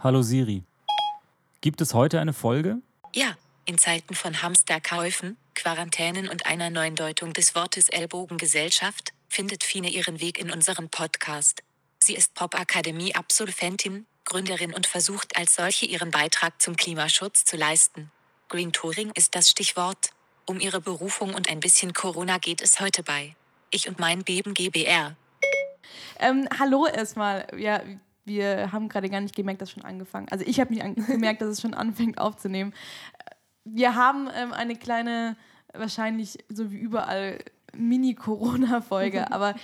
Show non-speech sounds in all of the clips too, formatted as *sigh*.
Hallo Siri. Gibt es heute eine Folge? Ja, in Zeiten von Hamsterkäufen, Quarantänen und einer neuen Deutung des Wortes Ellbogengesellschaft findet Fine ihren Weg in unseren Podcast. Sie ist Pop-Akademie-Absolventin, Gründerin und versucht als solche ihren Beitrag zum Klimaschutz zu leisten. Green Touring ist das Stichwort. Um ihre Berufung und ein bisschen Corona geht es heute bei. Ich und mein Beben GBR. Ähm, hallo erstmal. Ja, wir haben gerade gar nicht gemerkt, dass schon angefangen. Also ich habe nicht *laughs* gemerkt, dass es schon anfängt aufzunehmen. Wir haben ähm, eine kleine, wahrscheinlich so wie überall, Mini-Corona-Folge, *laughs* aber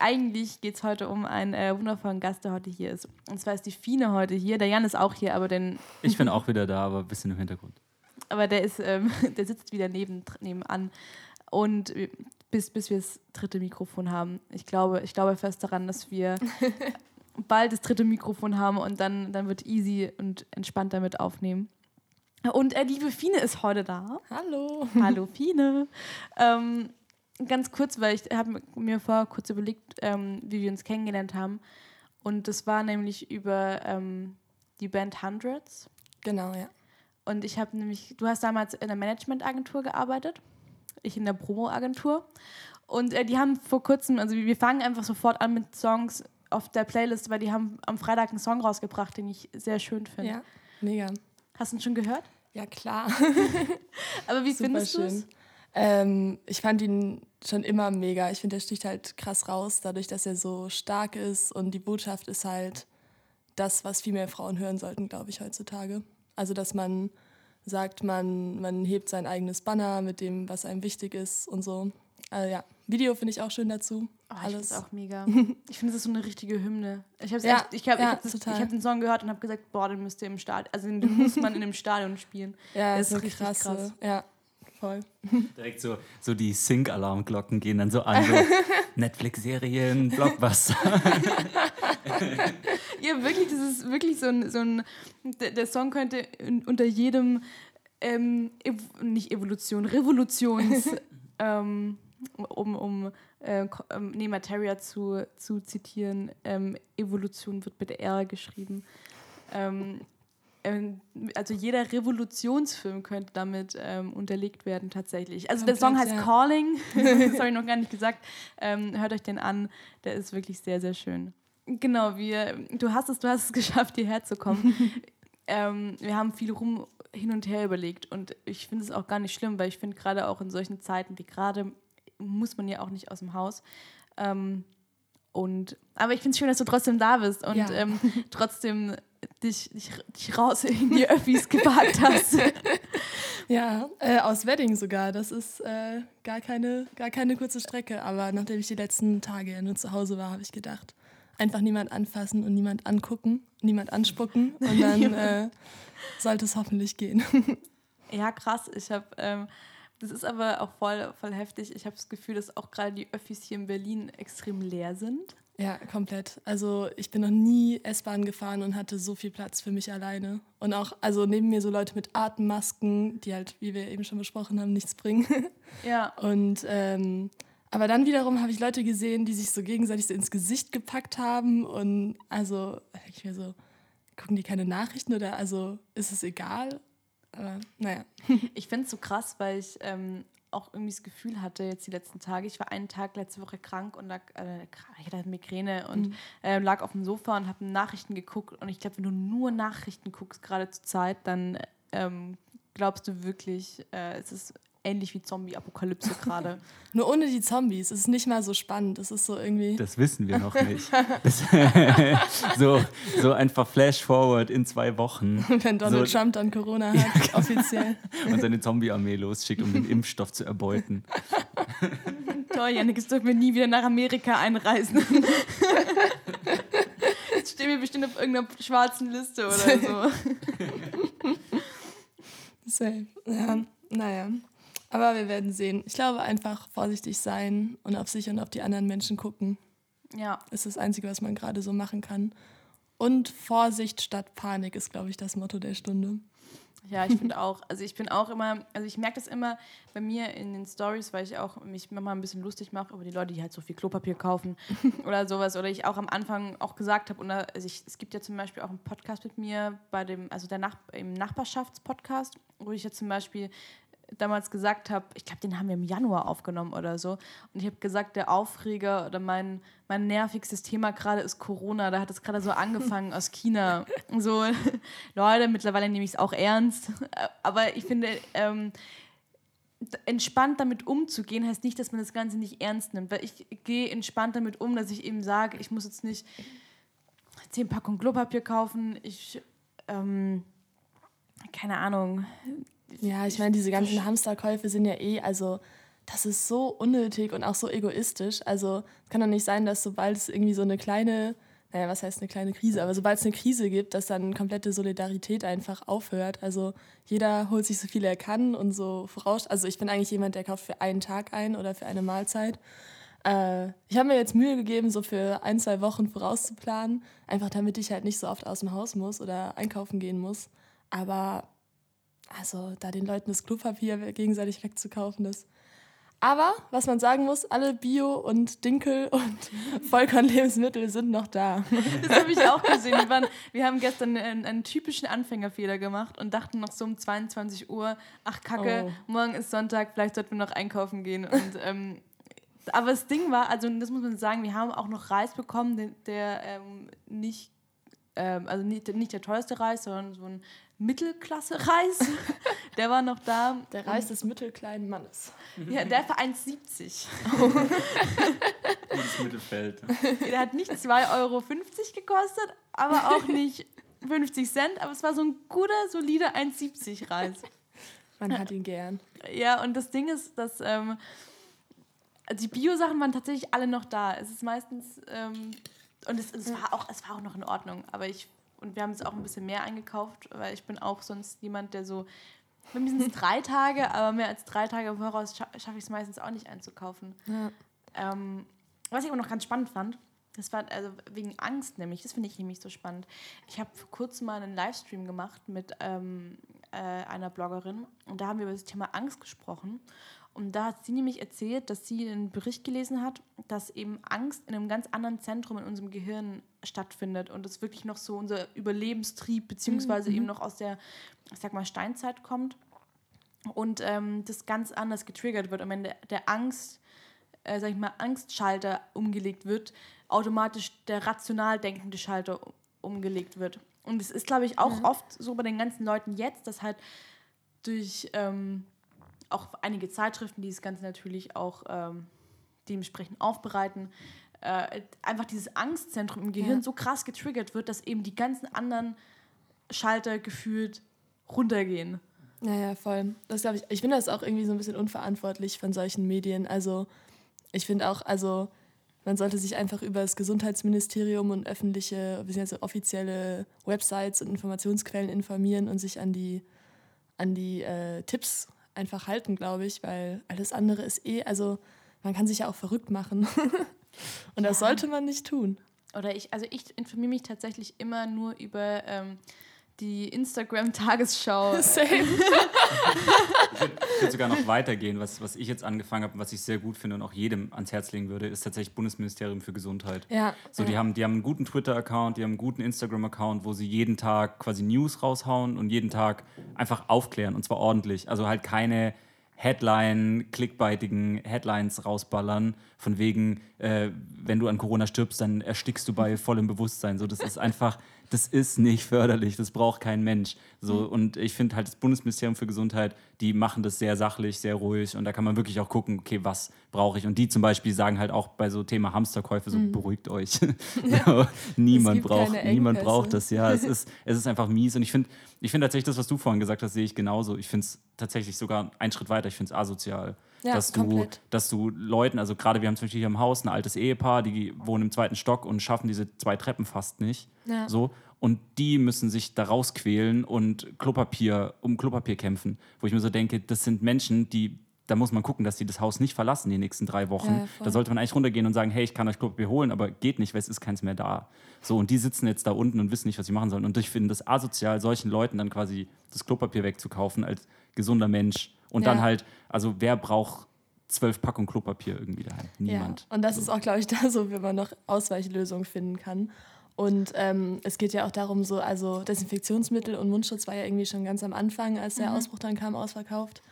eigentlich geht es heute um einen äh, wundervollen Gast, der heute hier ist. Und zwar ist die Fine heute hier. Der Jan ist auch hier, aber den. Ich bin *laughs* auch wieder da, aber ein bisschen im Hintergrund. Aber der ist, ähm, der sitzt wieder neben, nebenan. Und bis, bis wir das dritte Mikrofon haben. Ich glaube, ich glaube fest daran, dass wir bald das dritte Mikrofon haben und dann, dann wird easy und entspannt damit aufnehmen. Und äh, liebe Fine ist heute da. Hallo. Hallo Fine. Ähm, ganz kurz, weil ich habe mir vorher kurz überlegt, ähm, wie wir uns kennengelernt haben. Und das war nämlich über ähm, die Band Hundreds. Genau, ja. Und ich habe nämlich, du hast damals in der Managementagentur gearbeitet, ich in der Promo-Agentur. Und äh, die haben vor kurzem, also wir fangen einfach sofort an mit Songs auf der Playlist, weil die haben am Freitag einen Song rausgebracht, den ich sehr schön finde. Ja, mega. Hast du ihn schon gehört? Ja, klar. *laughs* Aber wie findest du es? Ähm, ich fand ihn schon immer mega. Ich finde, der sticht halt krass raus, dadurch, dass er so stark ist und die Botschaft ist halt das, was viel mehr Frauen hören sollten, glaube ich, heutzutage. Also, dass man sagt, man, man hebt sein eigenes Banner mit dem, was einem wichtig ist und so. Also, ja, Video finde ich auch schön dazu. Oh, ich finde es auch mega. *laughs* ich finde, es ist so eine richtige Hymne. Ich habe ja, ich hab, ja, ich hab, hab den Song gehört und habe gesagt, boah, den müsst ihr im Stadion, also den *laughs* muss man in einem Stadion spielen. Ja, das ist so richtig krasse. krass. Ja, voll. *laughs* Direkt so, so die Sync-Alarmglocken gehen dann so an, so Netflix-Serien, Blockbuster. ja, wirklich, das ist wirklich so ein, so ein der Song könnte unter jedem, ähm, ev nicht Evolution, Revolutions, ähm, um, um äh, ähm, nee, Materia zu, zu zitieren, ähm, Evolution wird mit R geschrieben. Ähm, ähm, also jeder Revolutionsfilm könnte damit ähm, unterlegt werden tatsächlich. Also Komplett, der Song heißt ja. Calling, das habe ich noch gar nicht gesagt. Ähm, hört euch den an, der ist wirklich sehr, sehr schön. Genau, wir, du hast es, du hast es *laughs* geschafft, hierher zu kommen. *laughs* ähm, wir haben viel rum hin und her überlegt und ich finde es auch gar nicht schlimm, weil ich finde gerade auch in solchen Zeiten wie gerade muss man ja auch nicht aus dem Haus. Ähm, und, aber ich finde es schön, dass du trotzdem da bist und ja. ähm, *laughs* trotzdem dich, dich, dich, raus in die Öffis gewagt hast. *laughs* ja, äh, aus Wedding sogar. Das ist äh, gar, keine, gar keine kurze Strecke. Aber nachdem ich die letzten Tage nur zu Hause war, habe ich gedacht, einfach niemand anfassen und niemand angucken, niemand anspucken. Und *laughs* dann äh, sollte es hoffentlich gehen. ja, krass. Ich habe. Ähm, das ist aber auch voll, voll heftig. Ich habe das Gefühl, dass auch gerade die Öffis hier in Berlin extrem leer sind. Ja, komplett. Also ich bin noch nie S-Bahn gefahren und hatte so viel Platz für mich alleine. Und auch, also neben mir so Leute mit Atemmasken, die halt, wie wir eben schon besprochen haben, nichts bringen. *laughs* Ja. Und ähm, aber dann wiederum habe ich Leute gesehen, die sich so gegenseitig so ins Gesicht gepackt haben. Und also, ich mir so, gucken die keine Nachrichten oder also ist es egal? Aber naja. *laughs* Ich finde es so krass, weil ich ähm, auch irgendwie das Gefühl hatte, jetzt die letzten Tage, ich war einen Tag letzte Woche krank und lag, äh, ich hatte Migräne und mhm. äh, lag auf dem Sofa und habe Nachrichten geguckt. Und ich glaube, wenn du nur Nachrichten guckst, gerade zur Zeit, dann ähm, glaubst du wirklich, äh, es ist ähnlich wie Zombie-Apokalypse gerade. *laughs* Nur ohne die Zombies. Es ist nicht mal so spannend. Es ist so irgendwie. Das wissen wir noch nicht. *laughs* *laughs* so, so einfach Flash-Forward in zwei Wochen. Wenn Donald so, Trump dann Corona hat, ja, genau. offiziell. Und seine Zombie-Armee losschickt, um den Impfstoff zu erbeuten. Toll, Janik, es dürfen wir nie wieder nach Amerika einreisen. Jetzt stehen wir bestimmt auf irgendeiner schwarzen Liste oder so. Safe. Ja, naja. Aber wir werden sehen. Ich glaube, einfach vorsichtig sein und auf sich und auf die anderen Menschen gucken. Ja. Ist das Einzige, was man gerade so machen kann. Und Vorsicht statt Panik ist, glaube ich, das Motto der Stunde. Ja, ich finde auch. Also ich bin auch immer, also ich merke das immer bei mir in den Stories, weil ich auch mich manchmal ein bisschen lustig mache über die Leute, die halt so viel Klopapier kaufen *laughs* oder sowas. Oder ich auch am Anfang auch gesagt habe, also ich, es gibt ja zum Beispiel auch einen Podcast mit mir bei dem, also der Nach im Nachbarschaftspodcast, wo ich jetzt zum Beispiel damals gesagt habe, ich glaube, den haben wir im Januar aufgenommen oder so. Und ich habe gesagt, der Aufreger oder mein, mein nervigstes Thema gerade ist Corona. Da hat es gerade so *laughs* angefangen aus China. So, *laughs* Leute, mittlerweile nehme ich es auch ernst. *laughs* Aber ich finde, ähm, entspannt damit umzugehen, heißt nicht, dass man das Ganze nicht ernst nimmt. Weil ich gehe entspannt damit um, dass ich eben sage, ich muss jetzt nicht zehn Packungen Klopapier kaufen. Ich, ähm, keine Ahnung, ja, ich meine, diese ganzen Hamsterkäufe sind ja eh, also das ist so unnötig und auch so egoistisch. Also es kann doch nicht sein, dass sobald es irgendwie so eine kleine, naja, was heißt eine kleine Krise, aber sobald es eine Krise gibt, dass dann komplette Solidarität einfach aufhört. Also jeder holt sich so viel er kann und so voraus. Also ich bin eigentlich jemand, der kauft für einen Tag ein oder für eine Mahlzeit. Äh, ich habe mir jetzt Mühe gegeben, so für ein, zwei Wochen vorauszuplanen, einfach damit ich halt nicht so oft aus dem Haus muss oder einkaufen gehen muss. Aber also da den Leuten das Klopapier gegenseitig wegzukaufen, das. Aber was man sagen muss, alle Bio- und Dinkel- *laughs* und Vollkornlebensmittel sind noch da. Das habe ich auch gesehen. Wir, waren, wir haben gestern einen, einen, typischen Anfängerfehler gemacht und dachten noch so um 22 Uhr, ach Kacke, oh. morgen ist Sonntag, vielleicht sollten wir noch einkaufen gehen. Und, ähm, aber das Ding war, also das muss man sagen, wir haben auch noch Reis bekommen, der, der ähm, nicht ähm, also nicht, nicht der teuerste Reis, sondern so ein Mittelklasse-Reis. *laughs* der war noch da. Der Reis des mittelkleinen Mannes. Ja, der für 1,70. Gutes Mittelfeld. Der hat nicht 2,50 Euro gekostet, aber auch nicht 50 Cent, aber es war so ein guter, solider 1,70 Reis. Man hat ihn gern. Ja, und das Ding ist, dass ähm, die Bio-Sachen waren tatsächlich alle noch da. Es ist meistens, ähm, und es, es, war auch, es war auch noch in Ordnung, aber ich und wir haben es auch ein bisschen mehr eingekauft, weil ich bin auch sonst jemand, der so, bei mir sind es drei Tage, aber mehr als drei Tage voraus scha schaffe ich es meistens auch nicht einzukaufen. Ja. Ähm, was ich aber noch ganz spannend fand, das war also wegen Angst nämlich, das finde ich nämlich so spannend. Ich habe vor kurzem mal einen Livestream gemacht mit ähm, äh, einer Bloggerin und da haben wir über das Thema Angst gesprochen. Und da hat sie nämlich erzählt, dass sie einen Bericht gelesen hat, dass eben Angst in einem ganz anderen Zentrum in unserem Gehirn stattfindet und es wirklich noch so unser Überlebenstrieb beziehungsweise mhm. eben noch aus der, ich sag mal, Steinzeit kommt und ähm, das ganz anders getriggert wird. Und wenn der, der Angst, äh, sag ich mal, Angstschalter umgelegt wird, automatisch der rational denkende Schalter umgelegt wird. Und es ist, glaube ich, auch mhm. oft so bei den ganzen Leuten jetzt, dass halt durch ähm, auch einige Zeitschriften, die das Ganze natürlich auch ähm, dementsprechend aufbereiten, äh, einfach dieses Angstzentrum im Gehirn ja. so krass getriggert wird, dass eben die ganzen anderen Schalter gefühlt runtergehen. Naja, voll. Das ich. Ich finde das auch irgendwie so ein bisschen unverantwortlich von solchen Medien. Also ich finde auch, also man sollte sich einfach über das Gesundheitsministerium und öffentliche, bzw. offizielle Websites und Informationsquellen informieren und sich an die, an die äh, Tipps einfach halten, glaube ich, weil alles andere ist eh, also man kann sich ja auch verrückt machen. *laughs* Und ja. das sollte man nicht tun. Oder ich, also ich informiere mich tatsächlich immer nur über ähm, die Instagram-Tagesschau. *laughs* Same. ich würde sogar noch weitergehen. Was, was ich jetzt angefangen habe und was ich sehr gut finde und auch jedem ans Herz legen würde, ist tatsächlich Bundesministerium für Gesundheit. Ja. So, die, haben, die haben einen guten Twitter-Account, die haben einen guten Instagram-Account, wo sie jeden Tag quasi News raushauen und jeden Tag einfach aufklären und zwar ordentlich. Also halt keine Headline, clickbaitigen Headlines rausballern, von wegen, äh, wenn du an Corona stirbst, dann erstickst du bei vollem Bewusstsein. So, das ist einfach, das ist nicht förderlich, das braucht kein Mensch. So, mhm. Und ich finde halt das Bundesministerium für Gesundheit, die machen das sehr sachlich, sehr ruhig und da kann man wirklich auch gucken, okay, was brauche ich. Und die zum Beispiel sagen halt auch bei so Thema Hamsterkäufe so, mhm. beruhigt euch. Ja. *laughs* niemand, braucht, niemand braucht das, ja. Es *laughs* ist, es ist einfach mies und ich finde ich find tatsächlich das, was du vorhin gesagt hast, sehe ich genauso. Ich finde es tatsächlich sogar einen Schritt weiter, ich finde es asozial. Ja, dass, du, dass du Leuten, also gerade wir haben zum Beispiel hier im Haus ein altes Ehepaar, die wohnen im zweiten Stock und schaffen diese zwei Treppen fast nicht. Ja. So. Und die müssen sich da rausquälen und Klopapier, um Klopapier kämpfen. Wo ich mir so denke, das sind Menschen, die da muss man gucken, dass die das Haus nicht verlassen die nächsten drei Wochen. Ja, da sollte man eigentlich runtergehen und sagen, hey, ich kann euch Klopapier holen, aber geht nicht, weil es ist keins mehr da. So, und die sitzen jetzt da unten und wissen nicht, was sie machen sollen. Und ich finde das asozial, solchen Leuten dann quasi das Klopapier wegzukaufen als gesunder Mensch. Und dann Ja. halt, also wer braucht zwölf Packungen Klopapier irgendwie daheim? Niemand. Ja, und das so. ist auch, glaube ich, *laughs* da so, wie man noch Ausweichlösungen finden kann. Und ähm, es geht ja auch darum, so, also Desinfektionsmittel und Mundschutz war ja irgendwie schon ganz am Anfang, als der Ausbruch dann kam, ausverkauft.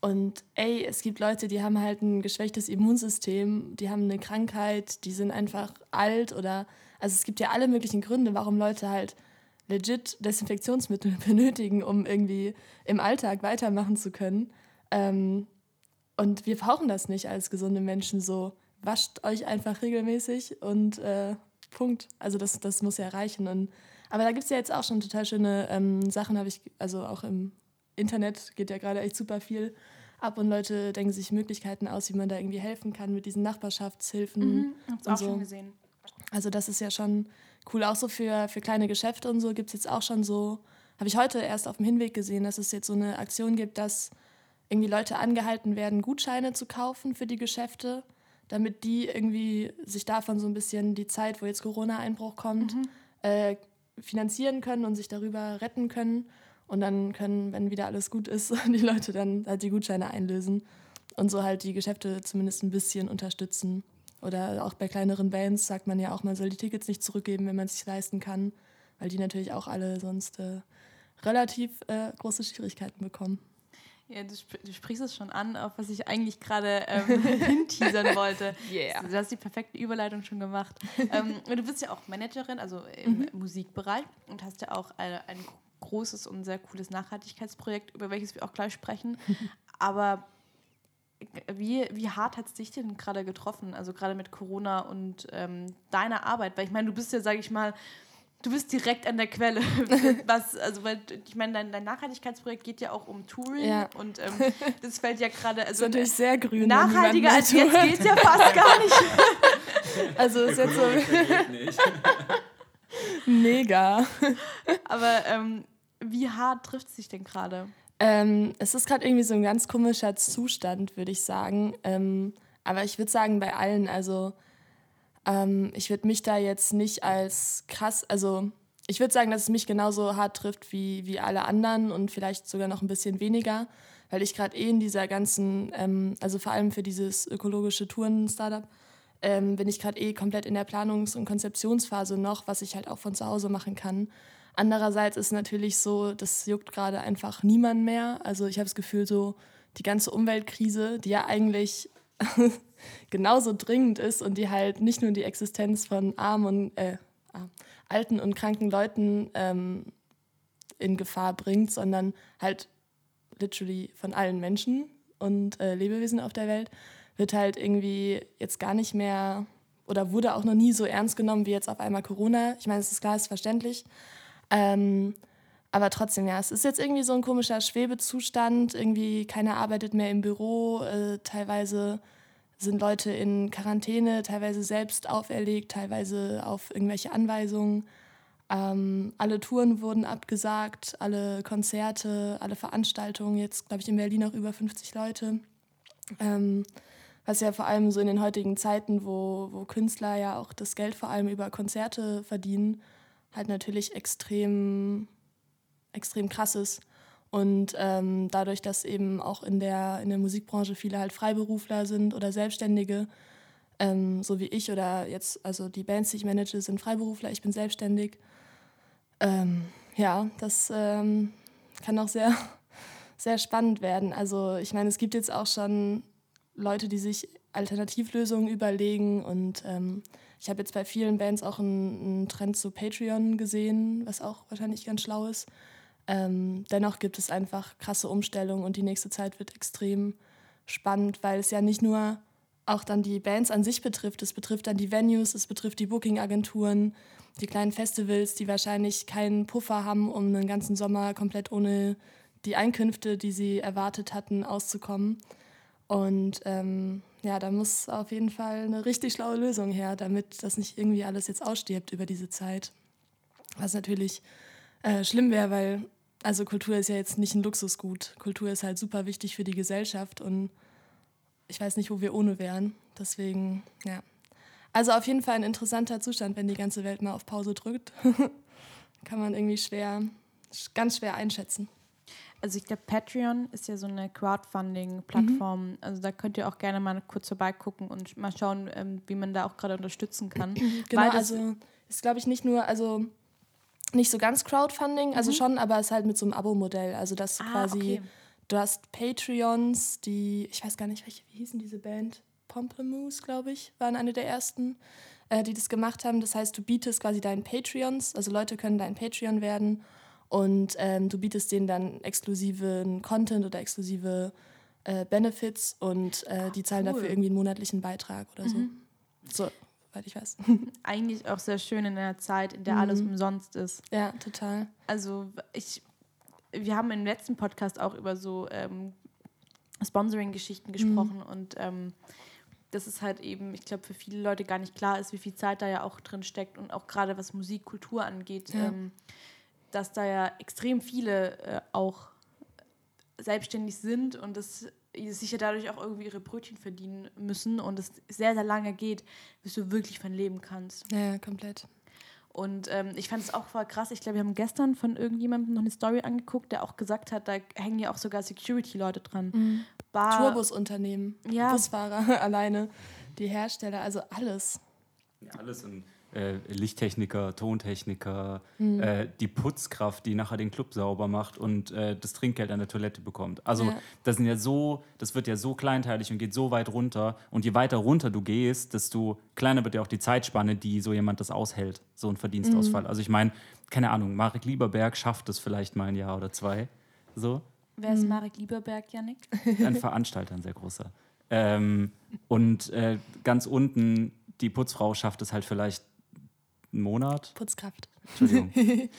Und ey, es gibt Leute, die haben halt ein geschwächtes Immunsystem, die haben eine Krankheit, die sind einfach alt oder, also es gibt ja alle möglichen Gründe, warum Leute halt legit Desinfektionsmittel *laughs* benötigen, um irgendwie im Alltag weitermachen zu können. Ähm, und wir brauchen das nicht als gesunde Menschen so. Wascht euch einfach regelmäßig und äh, Punkt. Also das, das muss ja reichen. Und, aber da gibt es ja jetzt auch schon total schöne ähm, Sachen, habe ich, also auch im Internet geht ja gerade echt super viel ab und Leute denken sich Möglichkeiten aus, wie man da irgendwie helfen kann mit diesen Nachbarschaftshilfen. Mhm, hab's auch so. schon gesehen. Also das ist ja schon cool. Auch so für, für kleine Geschäfte und so gibt es jetzt auch schon so, habe ich heute erst auf dem Hinweg gesehen, dass es jetzt so eine Aktion gibt, dass irgendwie Leute angehalten werden, Gutscheine zu kaufen für die Geschäfte, damit die irgendwie sich davon so ein bisschen die Zeit, wo jetzt Corona-Einbruch kommt, äh, finanzieren können und sich darüber retten können. Und dann können, wenn wieder alles gut ist, *laughs* die Leute dann halt die Gutscheine einlösen und so halt die Geschäfte zumindest ein bisschen unterstützen. Oder auch bei kleineren Bands sagt man ja auch, man soll die Tickets nicht zurückgeben, wenn man es sich leisten kann, weil die natürlich auch alle sonst äh, relativ äh, große Schwierigkeiten bekommen. Ja, du, sp du sprichst es schon an, auf was ich eigentlich gerade ähm, *laughs* hinteasern wollte. Yeah. Du hast die perfekte Überleitung schon gemacht. *laughs* ähm, du bist ja auch Managerin, also im Musikbereich und hast ja auch eine, ein großes und sehr cooles Nachhaltigkeitsprojekt, über welches wir auch gleich sprechen. *laughs* Aber wie, wie hart hat es dich denn gerade getroffen, also gerade mit Corona und ähm, deiner Arbeit? Weil ich meine, du bist ja, sage ich mal, du bist direkt an der Quelle. *laughs* Was, also, weil ich meine, dein, dein Nachhaltigkeitsprojekt geht ja auch um Touring Ja. und ähm, *laughs* das fällt ja gerade, Das ist also natürlich sehr grün. nachhaltiger als jetzt geht es ja fast gar nicht. tut. *laughs* Also ist jetzt so mega. Aber ähm, wie hart trifft es sich denn gerade? Ähm, es ist gerade irgendwie so ein ganz komischer Zustand, würde ich sagen. Ähm, aber ich würde sagen, bei allen, also ähm, ich würde mich da jetzt nicht als krass, also ich würde sagen, dass es mich genauso hart trifft wie, wie alle anderen und vielleicht sogar noch ein bisschen weniger, weil ich gerade eh in dieser ganzen, ähm, also vor allem für dieses ökologische Touren-Startup, ähm, bin ich gerade eh komplett in der Planungs- und Konzeptionsphase noch, was ich halt auch von zu Hause machen kann. Andererseits ist natürlich so, das juckt gerade einfach niemand mehr. Also ich habe das Gefühl, so die ganze Umweltkrise, die ja eigentlich *laughs* genauso dringend ist und die halt nicht nur die Existenz von armen und äh, alten und kranken Leuten ähm, in Gefahr bringt, sondern halt literally von allen Menschen und äh, Lebewesen auf der Welt, wird halt irgendwie jetzt gar nicht mehr oder wurde auch noch nie so ernst genommen wie jetzt auf einmal Corona. Ich meine, es ist klar, es ist verständlich. Ähm, aber trotzdem, ja, es ist jetzt irgendwie so ein komischer Schwebezustand. Irgendwie keiner arbeitet mehr im Büro. Äh, teilweise sind Leute in Quarantäne, teilweise selbst auferlegt, teilweise auf irgendwelche Anweisungen. Ähm, alle Touren wurden abgesagt, alle Konzerte, alle Veranstaltungen. Jetzt, glaube ich, in Berlin auch über 50 Leute. Ähm, was ja vor allem so in den heutigen Zeiten, wo, wo Künstler ja auch das Geld vor allem über Konzerte verdienen, halt natürlich extrem, extrem krass ist. Und ähm, dadurch, dass eben auch in der, in der Musikbranche viele halt Freiberufler sind oder Selbstständige, ähm, so wie ich oder jetzt, also die Bands, die ich manage, sind Freiberufler, ich bin selbstständig. Ähm, ja, das ähm, kann auch sehr, *laughs* sehr spannend werden. Also ich meine, es gibt jetzt auch schon Leute, die sich Alternativlösungen überlegen und ähm, ich habe jetzt bei vielen Bands auch einen, einen Trend zu Patreon gesehen, was auch wahrscheinlich ganz schlau ist. Ähm, dennoch gibt es einfach krasse Umstellungen und die nächste Zeit wird extrem spannend, weil es ja nicht nur auch dann die Bands an sich betrifft, es betrifft dann die Venues, es betrifft die Booking-Agenturen, die kleinen Festivals, die wahrscheinlich keinen Puffer haben, um einen ganzen Sommer komplett ohne die Einkünfte, die sie erwartet hatten, auszukommen. Und ähm, ja, da muss auf jeden Fall eine richtig schlaue Lösung her, damit das nicht irgendwie alles jetzt ausstirbt über diese Zeit. Was natürlich äh, schlimm wäre, weil also Kultur ist ja jetzt nicht ein Luxusgut. Kultur ist halt super wichtig für die Gesellschaft und ich weiß nicht, wo wir ohne wären. Deswegen, ja. Also auf jeden Fall ein interessanter Zustand, wenn die ganze Welt mal auf Pause drückt. *laughs* Kann man irgendwie schwer, ganz schwer einschätzen. Also ich glaube, Patreon ist ja so eine Crowdfunding-Plattform. Mhm. Also da könnt ihr auch gerne mal kurz vorbeigucken und mal schauen, ähm, wie man da auch gerade unterstützen kann. *clears throat* genau, also ist glaube ich nicht nur, also nicht so ganz Crowdfunding, also mhm. schon, aber es ist halt mit so einem Abo-Modell. Also dass ah, quasi, okay. du hast Patreons, die, ich weiß gar nicht, welche, wie hießen diese Band? Pomplamoose, glaube ich, waren eine der ersten, äh, die das gemacht haben. Das heißt, du bietest quasi deinen Patreons, also Leute können dein Patreon werden und ähm, du bietest denen dann exklusiven Content oder exklusive äh, Benefits und äh, die zahlen cool. dafür irgendwie einen monatlichen Beitrag oder so. Mhm. So, soweit ich weiß. *laughs* Eigentlich auch sehr schön in einer Zeit, in der mhm. alles umsonst ist. Ja, total. Also ich, wir haben im letzten Podcast auch über so ähm, Sponsoring-Geschichten mhm. gesprochen mhm. und ähm, das ist halt eben, ich glaube, für viele Leute gar nicht klar ist, wie viel Zeit da ja auch drin steckt und auch gerade was Musik, Kultur angeht. Ja. Ähm, dass da ja extrem viele äh, auch selbstständig sind und das sich ja dadurch auch irgendwie ihre Brötchen verdienen müssen und es sehr, sehr lange geht, bis du wirklich von leben kannst. Ja, komplett. Und ähm, ich fand es auch voll krass. Ich glaube, wir haben gestern von irgendjemandem noch eine Story angeguckt, der auch gesagt hat, da hängen ja auch sogar Security-Leute dran. Mhm. Turbusunternehmen, ja. Busfahrer *laughs* alleine, die Hersteller, also alles. Ja, alles. Und äh, Lichttechniker, Tontechniker, mhm. äh, die Putzkraft, die nachher den Club sauber macht und äh, das Trinkgeld an der Toilette bekommt. Also ja. das sind ja so, das wird ja so kleinteilig und geht so weit runter. Und je weiter runter du gehst, desto kleiner wird ja auch die Zeitspanne, die so jemand das aushält, so ein Verdienstausfall. Mhm. Also ich meine, keine Ahnung, Marek Lieberberg schafft es vielleicht mal ein Jahr oder zwei. So. Wer ist mhm. Marek Lieberberg, Janik? *laughs* Ein Veranstalter, ein sehr großer. Ähm, und äh, ganz unten, die Putzfrau schafft es halt vielleicht einen Monat. Putzkraft. Entschuldigung. *laughs*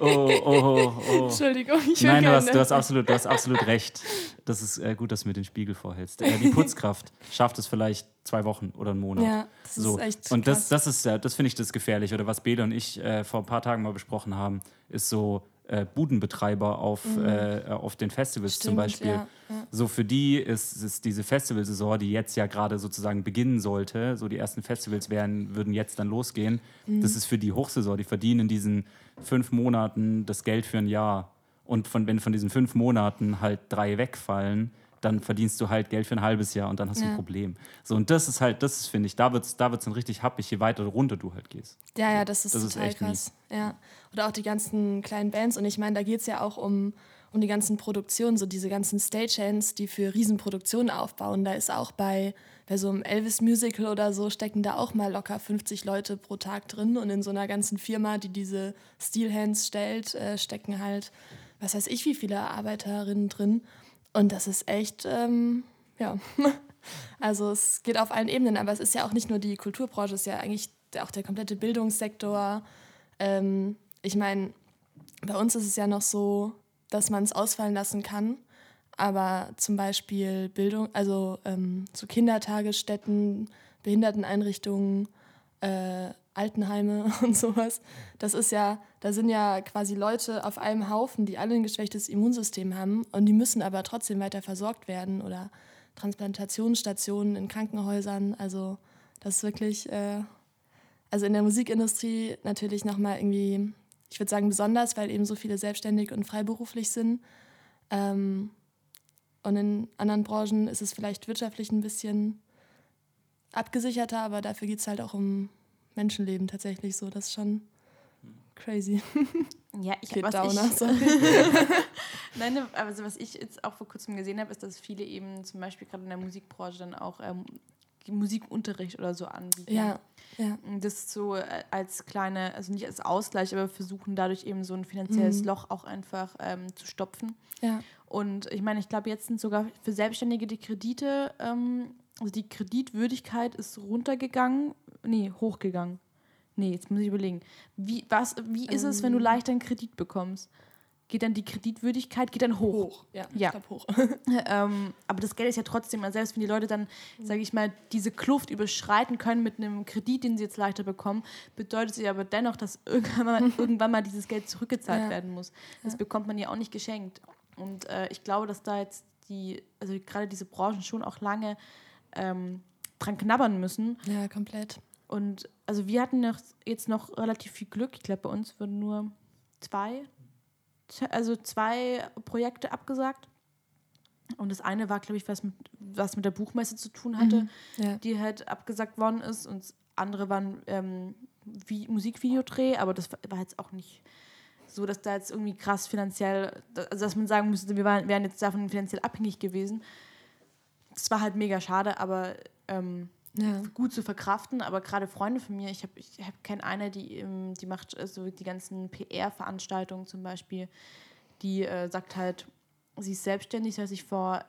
Oh, oh, oh, oh. Entschuldigung, ich Nein, du hast, du, hast absolut, du hast absolut recht. Das ist äh, gut, dass du mir den Spiegel vorhältst. Äh, die Putzkraft *laughs* schafft es vielleicht zwei Wochen oder einen Monat. Ja, das so. ist echt Und das, das ist, das finde ich das gefährlich. Oder was Bede und ich äh, vor ein paar Tagen mal besprochen haben, ist so, äh, Budenbetreiber auf, mhm. äh, auf den Festivals Stimmt, zum Beispiel. Ja, ja. So für die ist, ist diese Festivalsaison, die jetzt ja gerade sozusagen beginnen sollte, so die ersten Festivals werden, würden jetzt dann losgehen. Mhm. Das ist für die Hochsaison, die verdienen in diesen fünf Monaten das Geld für ein Jahr. Und von, wenn von diesen fünf Monaten halt drei wegfallen, dann verdienst du halt Geld für ein halbes Jahr und dann hast du ja. ein Problem. So, und das ist halt, das finde ich, da wird es da wird's dann richtig happig, je weiter runter du halt gehst. Ja, ja, das ist das total ist krass. Ja. Oder auch die ganzen kleinen Bands. Und ich meine, da geht es ja auch um, um die ganzen Produktionen, so diese ganzen Stagehands, die für Riesenproduktionen aufbauen. Da ist auch bei, bei so einem Elvis-Musical oder so, stecken da auch mal locker 50 Leute pro Tag drin. Und in so einer ganzen Firma, die diese Steelhands stellt, äh, stecken halt, was weiß ich, wie viele Arbeiterinnen drin. Und das ist echt, ähm, ja. *laughs* Also es geht auf allen Ebenen, aber es ist ja auch nicht nur die Kulturbranche, es ist ja eigentlich auch der komplette Bildungssektor. Ähm, ich meine, bei uns ist es ja noch so, dass man es ausfallen lassen kann, aber zum Beispiel Bildung, also ähm, so Kindertagesstätten, Behinderteneinrichtungen, äh, Altenheime *laughs* und sowas. Das ist ja, da sind ja quasi Leute auf einem Haufen, die alle ein geschwächtes Immunsystem haben und die müssen aber trotzdem weiter versorgt werden oder Transplantationsstationen in Krankenhäusern. Also das ist wirklich, äh, also in der Musikindustrie natürlich nochmal irgendwie, ich würde sagen besonders, weil eben so viele selbstständig und freiberuflich sind. Ähm, und in anderen Branchen ist es vielleicht wirtschaftlich ein bisschen abgesicherter, aber dafür geht es halt auch um Menschenleben tatsächlich so. Das ist schon crazy. Ja, ich habe Downer, ich, *laughs* Nein, also was ich jetzt auch vor kurzem gesehen habe, ist, dass viele eben zum Beispiel gerade in der Musikbranche dann auch ähm, Musikunterricht oder so anbieten. Ja, ja. Das so äh, als kleine, also nicht als Ausgleich, aber versuchen dadurch eben so ein finanzielles mhm. Loch auch einfach ähm, zu stopfen. Ja. Und ich meine, ich glaube, jetzt sind sogar für Selbstständige die Kredite, ähm, also die Kreditwürdigkeit ist runtergegangen nee, hochgegangen. Nee, jetzt muss ich überlegen. Wie, was, wie ist es, wenn du ähm. leicht einen Kredit bekommst? geht dann die Kreditwürdigkeit, geht dann hoch. Hoch. Ja, Ja. ich glaube hoch. *laughs* *laughs* ähm, aber das Geld ist ja trotzdem, also selbst wenn die Leute dann, sage ich mal, diese Kluft überschreiten können mit einem Kredit, den sie jetzt leichter bekommen, bedeutet es ja aber dennoch, dass *laughs* irgendwann mal, irgendwann mal dieses Geld zurückgezahlt Ja. werden muss. Das bekommt man ja auch nicht geschenkt. Und äh, ich glaube, dass da jetzt die, also gerade diese Branchen schon auch lange ähm, dran knabbern müssen. Ja, komplett. Und also wir hatten noch, jetzt noch relativ viel Glück. Ich glaube, bei uns wurden nur zwei, also zwei Projekte abgesagt. Und das eine war, glaube ich, was mit, was mit der Buchmesse zu tun hatte, Ja. die halt abgesagt worden ist. Und das andere waren ähm, wie Musikvideodreh, aber das war jetzt auch nicht so, dass da jetzt irgendwie krass finanziell, also dass man sagen müsste, wir waren, wären jetzt davon finanziell abhängig gewesen. Das war halt mega schade, aber ähm, Ja. gut zu verkraften, aber gerade Freunde von mir, ich habe ich hab kenne eine, die, ähm, die macht äh, so die ganzen PR-Veranstaltungen zum Beispiel, die äh, sagt halt, sie ist selbstständig, sie hat sich vor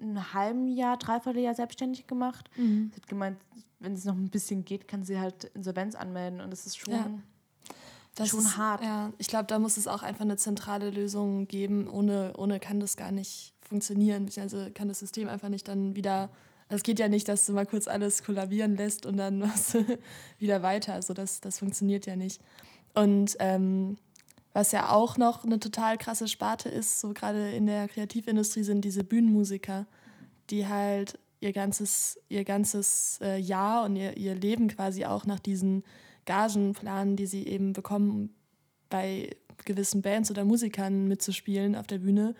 einem halben Jahr, dreiviertel Jahr selbstständig gemacht. Mhm. Sie hat gemeint, wenn es noch ein bisschen geht, kann sie halt Insolvenz anmelden und das ist schon, Ja. Das Schon ist, hart. Ja, ich glaube, da muss es auch einfach eine zentrale Lösung geben. Ohne, ohne kann das gar nicht funktionieren, beziehungsweise kann das System einfach nicht dann wieder. Also es geht ja nicht, dass du mal kurz alles kollabieren lässt und dann *laughs* machst du wieder weiter. Also das, das funktioniert ja nicht. Und ähm, was ja auch noch eine total krasse Sparte ist, so gerade in der Kreativindustrie, sind diese Bühnenmusiker, die halt ihr ganzes, ihr ganzes äh, Jahr und ihr, ihr Leben quasi auch nach diesen Gagen planen, die sie eben bekommen, bei gewissen Bands oder Musikern mitzuspielen auf der Bühne.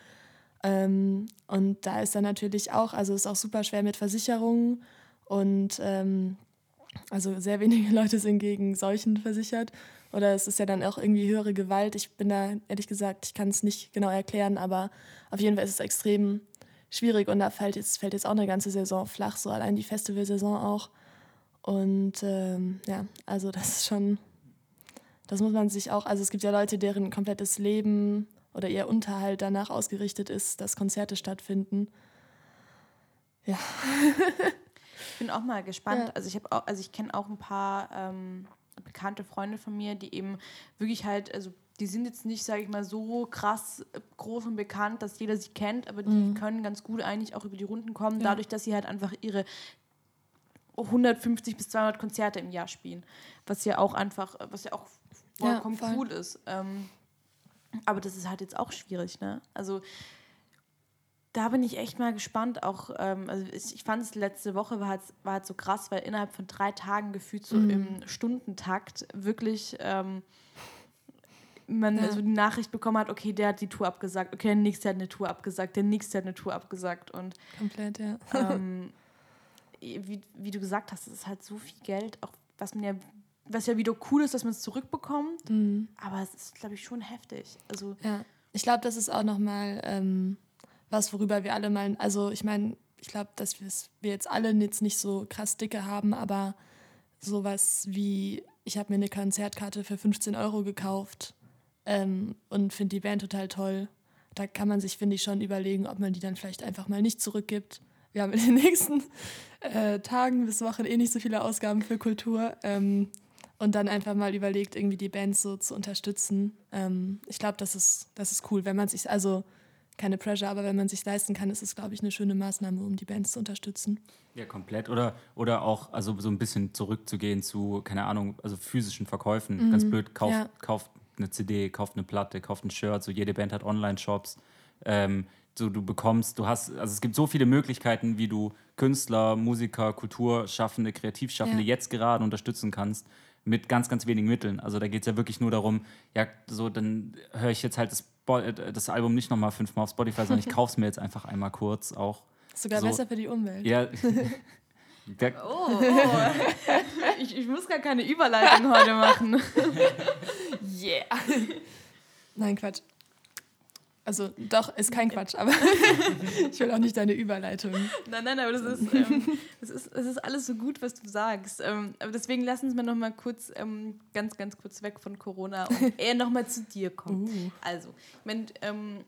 Ähm, und da ist dann natürlich auch, also ist auch super schwer mit Versicherungen und ähm, also sehr *laughs* wenige Leute sind gegen Seuchen versichert. Oder es ist ja dann auch irgendwie höhere Gewalt. Ich bin da, ehrlich gesagt, ich kann es nicht genau erklären, aber auf jeden Fall ist es extrem schwierig und da fällt jetzt, fällt jetzt auch eine ganze Saison flach, so allein die Festivalsaison auch. Und ähm, ja, also das ist schon, das muss man sich auch, also es gibt ja Leute, deren komplettes Leben oder ihr Unterhalt danach ausgerichtet ist, dass Konzerte stattfinden. Ja, Ich bin auch mal gespannt. Ja. Also ich habe auch, also ich kenne auch ein paar ähm, bekannte Freunde von mir, die eben wirklich halt, also die sind jetzt nicht, sage ich mal, so krass groß und bekannt, dass jeder sie kennt, aber die können ganz gut eigentlich auch über die Runden kommen, Mhm. Ja. dadurch, dass sie halt einfach ihre 150 bis 200 Konzerte im Jahr spielen, was ja auch einfach, was ja auch Ja, vollkommen voll. cool ist. Ähm, aber das ist halt jetzt auch schwierig, ne? Also da bin ich echt mal gespannt. Auch, ähm, also ich, fand es letzte Woche war halt, war halt so krass, weil innerhalb von drei Tagen gefühlt so Mhm. im Stundentakt wirklich ähm, man Ja. also die Nachricht bekommen hat, okay, der hat die Tour abgesagt, okay, der nächste hat eine Tour abgesagt, der nächste hat eine Tour abgesagt und komplett, ja. ähm, wie, wie du gesagt hast, es ist halt so viel Geld, auch was man ja, was ja wieder cool ist, dass man es zurückbekommt, Mhm. aber es ist, glaube ich, schon heftig. Also Ja, ich glaube, das ist auch nochmal ähm, was, worüber wir alle mal, also ich meine, ich glaube, dass wir jetzt alle jetzt nicht so krass dicke haben, aber sowas wie, ich habe mir eine Konzertkarte für 15 Euro gekauft ähm, und finde die Band total toll. Da kann man sich, finde ich, schon überlegen, ob man die dann vielleicht einfach mal nicht zurückgibt. Wir haben in den nächsten äh, Tagen bis Wochen eh nicht so viele Ausgaben für Kultur. Ähm, und dann einfach mal überlegt, irgendwie die Bands so zu unterstützen. Ähm, ich glaube, das ist, das ist cool, wenn man sich, also keine Pressure, aber wenn man sich leisten kann, ist es, glaube ich, eine schöne Maßnahme, um die Bands zu unterstützen. Ja, komplett. Oder, oder auch also so ein bisschen zurückzugehen zu, keine Ahnung, also physischen Verkäufen. Ganz blöd, kauft, ja. kauft eine CD, kauft eine Platte, kauft ein Shirt. So jede Band hat Online-Shops. Ähm, so du bekommst, du hast, also es gibt so viele Möglichkeiten, wie du Künstler, Musiker, Kulturschaffende, Kreativschaffende Ja. jetzt gerade unterstützen kannst mit ganz, ganz wenigen Mitteln. Also da geht es ja wirklich nur darum, ja, so dann höre ich jetzt halt das, Spo- äh, das Album nicht nochmal fünfmal auf Spotify, sondern ich *laughs* kaufe es mir jetzt einfach einmal kurz auch. Ist sogar So. besser für die Umwelt. Ja. *laughs* *laughs* Der, Oh, oh. ich, ich muss gar keine Überleitung heute machen. Yeah! Nein, Quatsch. Also doch, ist kein Quatsch, aber *laughs* ich will auch nicht deine Überleitung. Nein, nein, aber das ist, *laughs* ähm, das ist, das ist alles so gut, was du sagst. Ähm, aber deswegen lass uns mal noch mal kurz, ähm, ganz, ganz kurz weg von Corona und *laughs* eher noch mal zu dir kommen. Uh. Also, ich mein, ähm,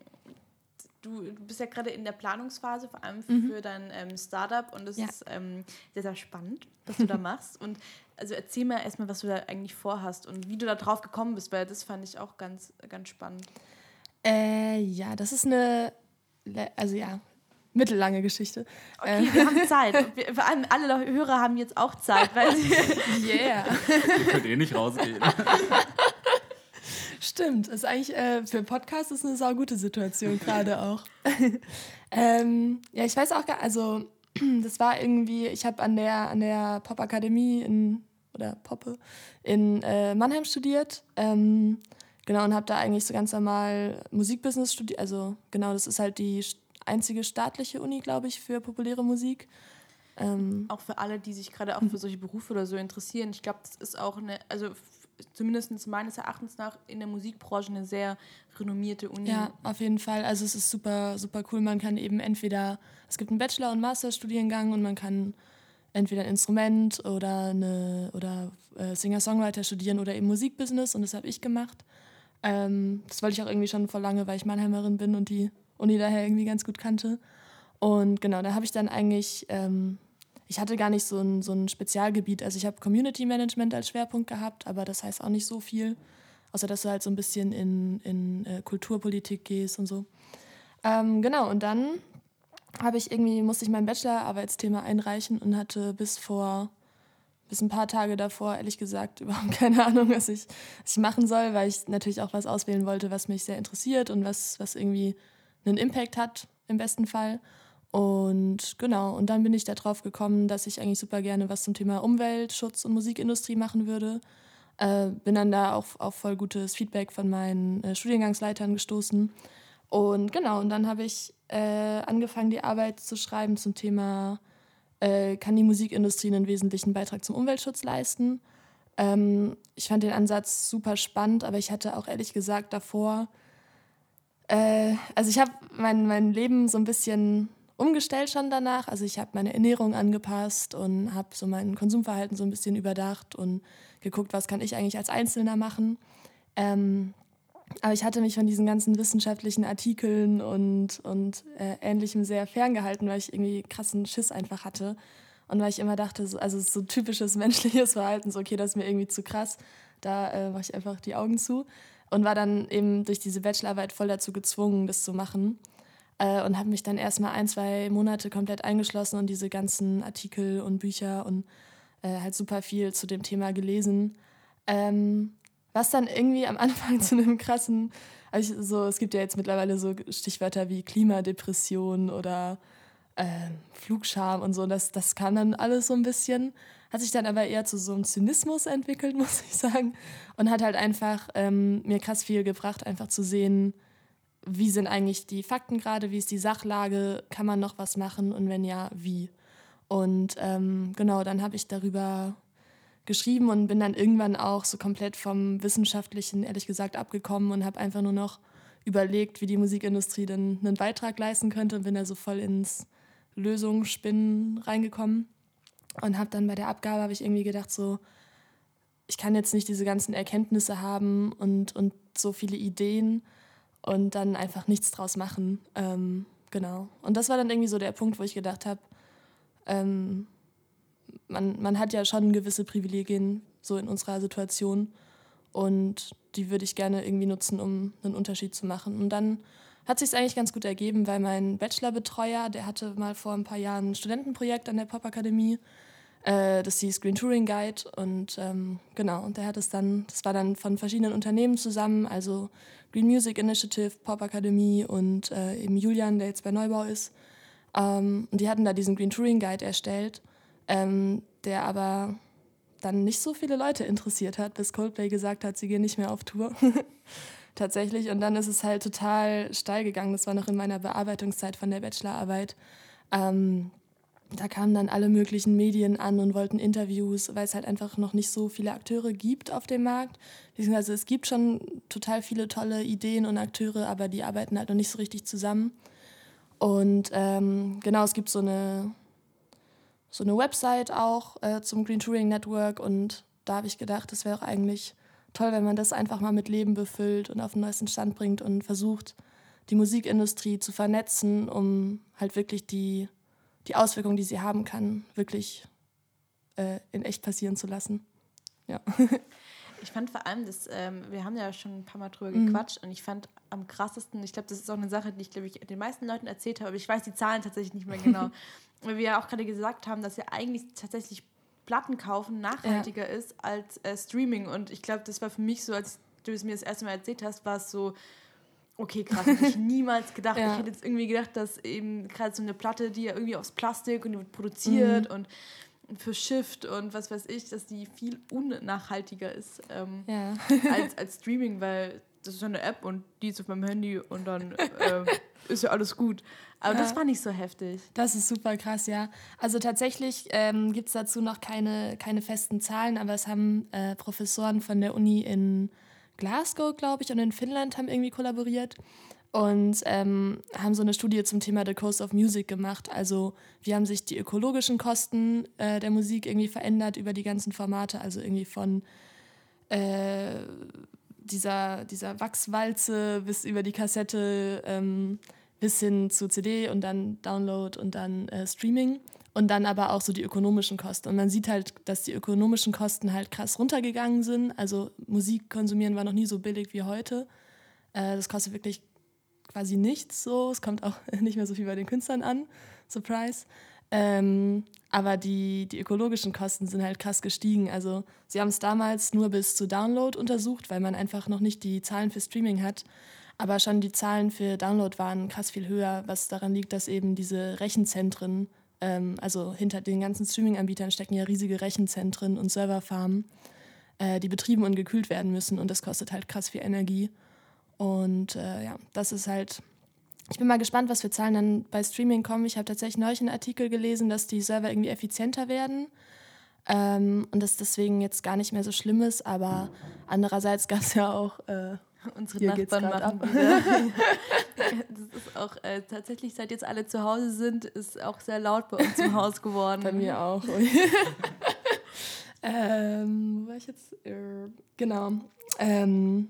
du, du bist ja gerade in der Planungsphase, vor allem für dein ähm, Startup und das Ja. ist ähm, sehr, sehr spannend, was du da machst. Und also erzähl mal erstmal, was du da eigentlich vorhast und wie du da drauf gekommen bist, weil das fand ich auch ganz, ganz spannend. Äh, ja, das ist eine, also ja, mittellange Geschichte. Okay, wir haben Zeit. Wir, vor allem alle Hörer haben jetzt auch Zeit, weil sie *laughs* yeah. Ihr könnt eh nicht rausgehen. Stimmt, ist eigentlich äh, für Podcast ist eine saugute Situation *laughs* gerade auch. ähm, ja, ich weiß auch gar, also *clears throat* das war irgendwie, ich habe an der an der Popakademie in oder Poppe in äh, Mannheim studiert. Ähm, genau und habe da eigentlich so ganz normal Musikbusiness studiert. Also genau, das ist halt die einzige staatliche Uni, glaube ich, für populäre Musik. Ähm, auch für alle, die sich gerade auch für solche Berufe oder so interessieren. Ich glaube, das ist auch eine, also zumindest meines Erachtens nach in der Musikbranche eine sehr renommierte Uni. Ja, auf jeden Fall. Also es ist super, super cool. Man kann eben entweder, es gibt einen Bachelor- und Masterstudiengang und man kann entweder ein Instrument oder eine oder äh, Singer-Songwriter studieren oder eben Musikbusiness und das habe ich gemacht. Ähm, das wollte ich auch irgendwie schon vor lange, weil ich Mannheimerin bin und die Uni daher irgendwie ganz gut kannte. Und genau, da habe ich dann eigentlich ähm, ich hatte gar nicht so ein, so ein Spezialgebiet. Also ich habe Community Management als Schwerpunkt gehabt, aber das heißt auch nicht so viel. Außer dass du halt so ein bisschen in, in äh, Kulturpolitik gehst und so. Ähm, genau, und dann habe ich irgendwie, musste ich mein Bachelorarbeitsthema einreichen und hatte bis vor, bis ein paar Tage davor, ehrlich gesagt, *laughs* überhaupt keine Ahnung, was ich, was ich machen soll, weil ich natürlich auch was auswählen wollte, was mich sehr interessiert und was, was irgendwie einen Impact hat, im besten Fall. Und genau, und dann bin ich darauf gekommen, dass ich eigentlich super gerne was zum Thema Umweltschutz und Musikindustrie machen würde. Äh, bin dann da auch auf voll gutes Feedback von meinen äh, Studiengangsleitern gestoßen. Und genau, und dann habe ich äh, angefangen, die Arbeit zu schreiben zum Thema, äh, kann die Musikindustrie einen wesentlichen Beitrag zum Umweltschutz leisten? Ähm, ich fand den Ansatz super spannend, aber ich hatte auch ehrlich gesagt davor, äh, also ich habe mein, mein Leben so ein bisschen umgestellt schon danach. Also ich habe meine Ernährung angepasst und habe so mein Konsumverhalten so ein bisschen überdacht und geguckt, was kann ich eigentlich als Einzelner machen. Ähm, aber ich hatte mich von diesen ganzen wissenschaftlichen Artikeln und, und äh, Ähnlichem sehr ferngehalten, weil ich irgendwie krassen Schiss einfach hatte. Und weil ich immer dachte, so, also so typisches *laughs* menschliches Verhalten, so okay, das ist mir irgendwie zu krass, da äh, mache ich einfach die Augen zu. Und war dann eben durch diese Bachelorarbeit voll dazu gezwungen, das zu machen äh, und habe mich dann erstmal ein, zwei Monate komplett eingeschlossen und diese ganzen Artikel und Bücher und äh, halt super viel zu dem Thema gelesen. Ähm, was dann irgendwie am Anfang *laughs* zu einem krassen, also so, es gibt ja jetzt mittlerweile so Stichwörter wie Klimadepression oder äh, Flugscham und so, das, das kam dann alles so ein bisschen, hat sich dann aber eher zu so einem Zynismus entwickelt, *laughs* muss ich sagen, und hat halt einfach ähm, mir krass viel gebracht, einfach zu sehen, wie sind eigentlich die Fakten gerade, wie ist die Sachlage, kann man noch was machen und wenn ja, wie. Und ähm, genau, dann habe ich darüber geschrieben und bin dann irgendwann auch so komplett vom Wissenschaftlichen, ehrlich gesagt, abgekommen und habe einfach nur noch überlegt, wie die Musikindustrie denn einen Beitrag leisten könnte und bin da so voll ins Lösungsspinnen reingekommen. Und habe dann bei der Abgabe, habe ich irgendwie gedacht, so, ich kann jetzt nicht diese ganzen Erkenntnisse haben und, und so viele Ideen, und dann einfach nichts draus machen. Ähm, genau. Und das war dann irgendwie so der Punkt, wo ich gedacht habe, ähm, man, man hat ja schon gewisse Privilegien so in unserer Situation und die würde ich gerne irgendwie nutzen, um einen Unterschied zu machen. Und dann hat sich eigentlich ganz gut ergeben, weil mein Bachelorbetreuer, der hatte mal vor ein paar Jahren ein Studentenprojekt an der Popakademie äh, das hieß Green Touring Guide und ähm, genau, und der hat es dann, das war dann von verschiedenen Unternehmen zusammen, also Green Music Initiative, Pop Akademie und äh, eben Julian, der jetzt bei Neubau ist. Ähm, und die hatten da diesen Green Touring Guide erstellt, ähm, der aber dann nicht so viele Leute interessiert hat, bis Coldplay gesagt hat, sie gehen nicht mehr auf Tour. *laughs* Tatsächlich. Und dann ist es halt total steil gegangen. Das war noch in meiner Bearbeitungszeit von der Bachelorarbeit. Ähm, da kamen dann alle möglichen Medien an und wollten Interviews, weil es halt einfach noch nicht so viele Akteure gibt auf dem Markt. Also es gibt schon total viele tolle Ideen und Akteure, aber die arbeiten halt noch nicht so richtig zusammen. Und ähm, genau, es gibt so eine, so eine Website auch äh, zum Green Touring Network und da habe ich gedacht, das wäre auch eigentlich toll, wenn man das einfach mal mit Leben befüllt und auf den neuesten Stand bringt und versucht, die Musikindustrie zu vernetzen, um halt wirklich die die Auswirkungen, die sie haben kann, wirklich äh, in echt passieren zu lassen. Ja. *laughs* Ich fand vor allem, dass, ähm, wir haben ja schon ein paar Mal drüber Mhm. gequatscht und ich fand am krassesten, ich glaube, das ist auch eine Sache, die ich, glaube ich, den meisten Leuten erzählt habe, aber ich weiß die Zahlen tatsächlich nicht mehr genau. *laughs* Weil wir ja auch gerade gesagt haben, dass ja eigentlich tatsächlich Platten kaufen nachhaltiger ist als äh, Streaming. Und ich glaube, das war für mich so, als du es mir das erste Mal erzählt hast, war es so, okay, krass, hätte ich *laughs* niemals gedacht. Ja. Ich hätte jetzt irgendwie gedacht, dass eben gerade so eine Platte, die ja irgendwie aus Plastik und die wird produziert Mhm. und verschifft und was weiß ich, dass die viel unnachhaltiger ist ähm, Ja. *laughs* als, als Streaming, weil das ist ja eine App und die ist auf meinem Handy und dann äh, *laughs* ist ja alles gut. Aber das Ja. war nicht so heftig. Das ist super krass, ja. Also tatsächlich ähm, gibt es dazu noch keine, keine festen Zahlen, aber es haben äh, Professoren von der Uni in Glasgow, glaube ich, und in Finnland haben irgendwie kollaboriert und ähm, haben so eine Studie zum Thema The Coast of Music gemacht. Also wie haben sich die ökologischen Kosten äh, der Musik irgendwie verändert über die ganzen Formate, also irgendwie von äh, dieser, dieser Wachswalze bis über die Kassette ähm, bis hin zu CD und dann Download und dann äh, Streaming und dann aber auch so die ökonomischen Kosten. Und man sieht halt, dass die ökonomischen Kosten halt krass runtergegangen sind. Also Musik konsumieren war noch nie so billig wie heute. Äh, das kostet wirklich quasi nichts so. Es kommt auch *laughs* nicht mehr so viel bei den Künstlern an. Surprise. Ähm, aber die, die ökologischen Kosten sind halt krass gestiegen. Also sie haben es damals nur bis zu Download untersucht, weil man einfach noch nicht die Zahlen für Streaming hat. Aber schon die Zahlen für Download waren krass viel höher, was daran liegt, dass eben diese Rechenzentren, ähm, also hinter den ganzen Streaming-Anbietern stecken ja riesige Rechenzentren und Serverfarmen, äh, die betrieben und gekühlt werden müssen und das kostet halt krass viel Energie. Und äh, ja, das ist halt. Ich bin mal gespannt, was für Zahlen dann bei Streaming kommen. Ich habe tatsächlich neulich einen Artikel gelesen, dass die Server irgendwie effizienter werden ähm, und das deswegen jetzt gar nicht mehr so schlimm ist. Aber andererseits gab es ja auch. Äh, *laughs* Unsere Hier Nachbarn machen wieder. *laughs* *laughs* das ist auch äh, tatsächlich, seit jetzt alle zu Hause sind, ist auch sehr laut bei uns im Haus geworden. Bei mir auch. Ähm, wo war ich jetzt? Äh, genau. Ähm,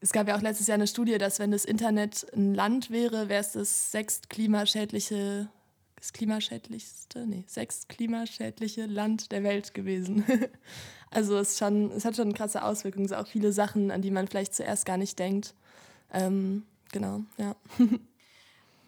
es gab ja auch letztes Jahr eine Studie, dass wenn das Internet ein Land wäre, wäre es das sechst klimaschädliche, das klimaschädlichste, nee, sechst klimaschädliche Land der Welt gewesen. *laughs* also es, schon, es hat schon krasse Auswirkungen, es auch viele Sachen, an die man vielleicht zuerst gar nicht denkt. Ähm, genau, ja. *laughs*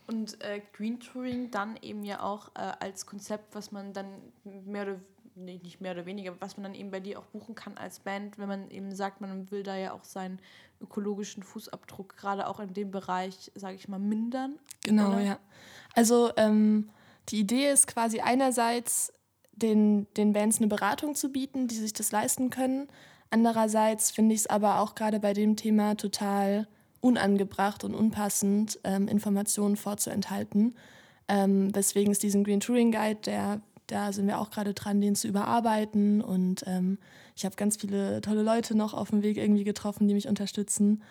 Und äh, Green Touring dann eben ja auch äh, als Konzept, was man dann mehr oder nee, nicht mehr oder weniger, was man dann eben bei dir auch buchen kann als Band, wenn man eben sagt, man will da ja auch seinen ökologischen Fußabdruck gerade auch in dem Bereich, sage ich mal, mindern. Genau, oder? ja. Also ähm, die Idee ist quasi einerseits den, den Bands eine Beratung zu bieten, die sich das leisten können. Andererseits finde ich es aber auch gerade bei dem Thema total unangebracht und unpassend, ähm, Informationen vorzuenthalten. Ähm, weswegen es diesen Green Touring Guide, der, da sind wir auch gerade dran, den zu überarbeiten. Und ähm, ich habe ganz viele tolle Leute noch auf dem Weg irgendwie getroffen, die mich unterstützen.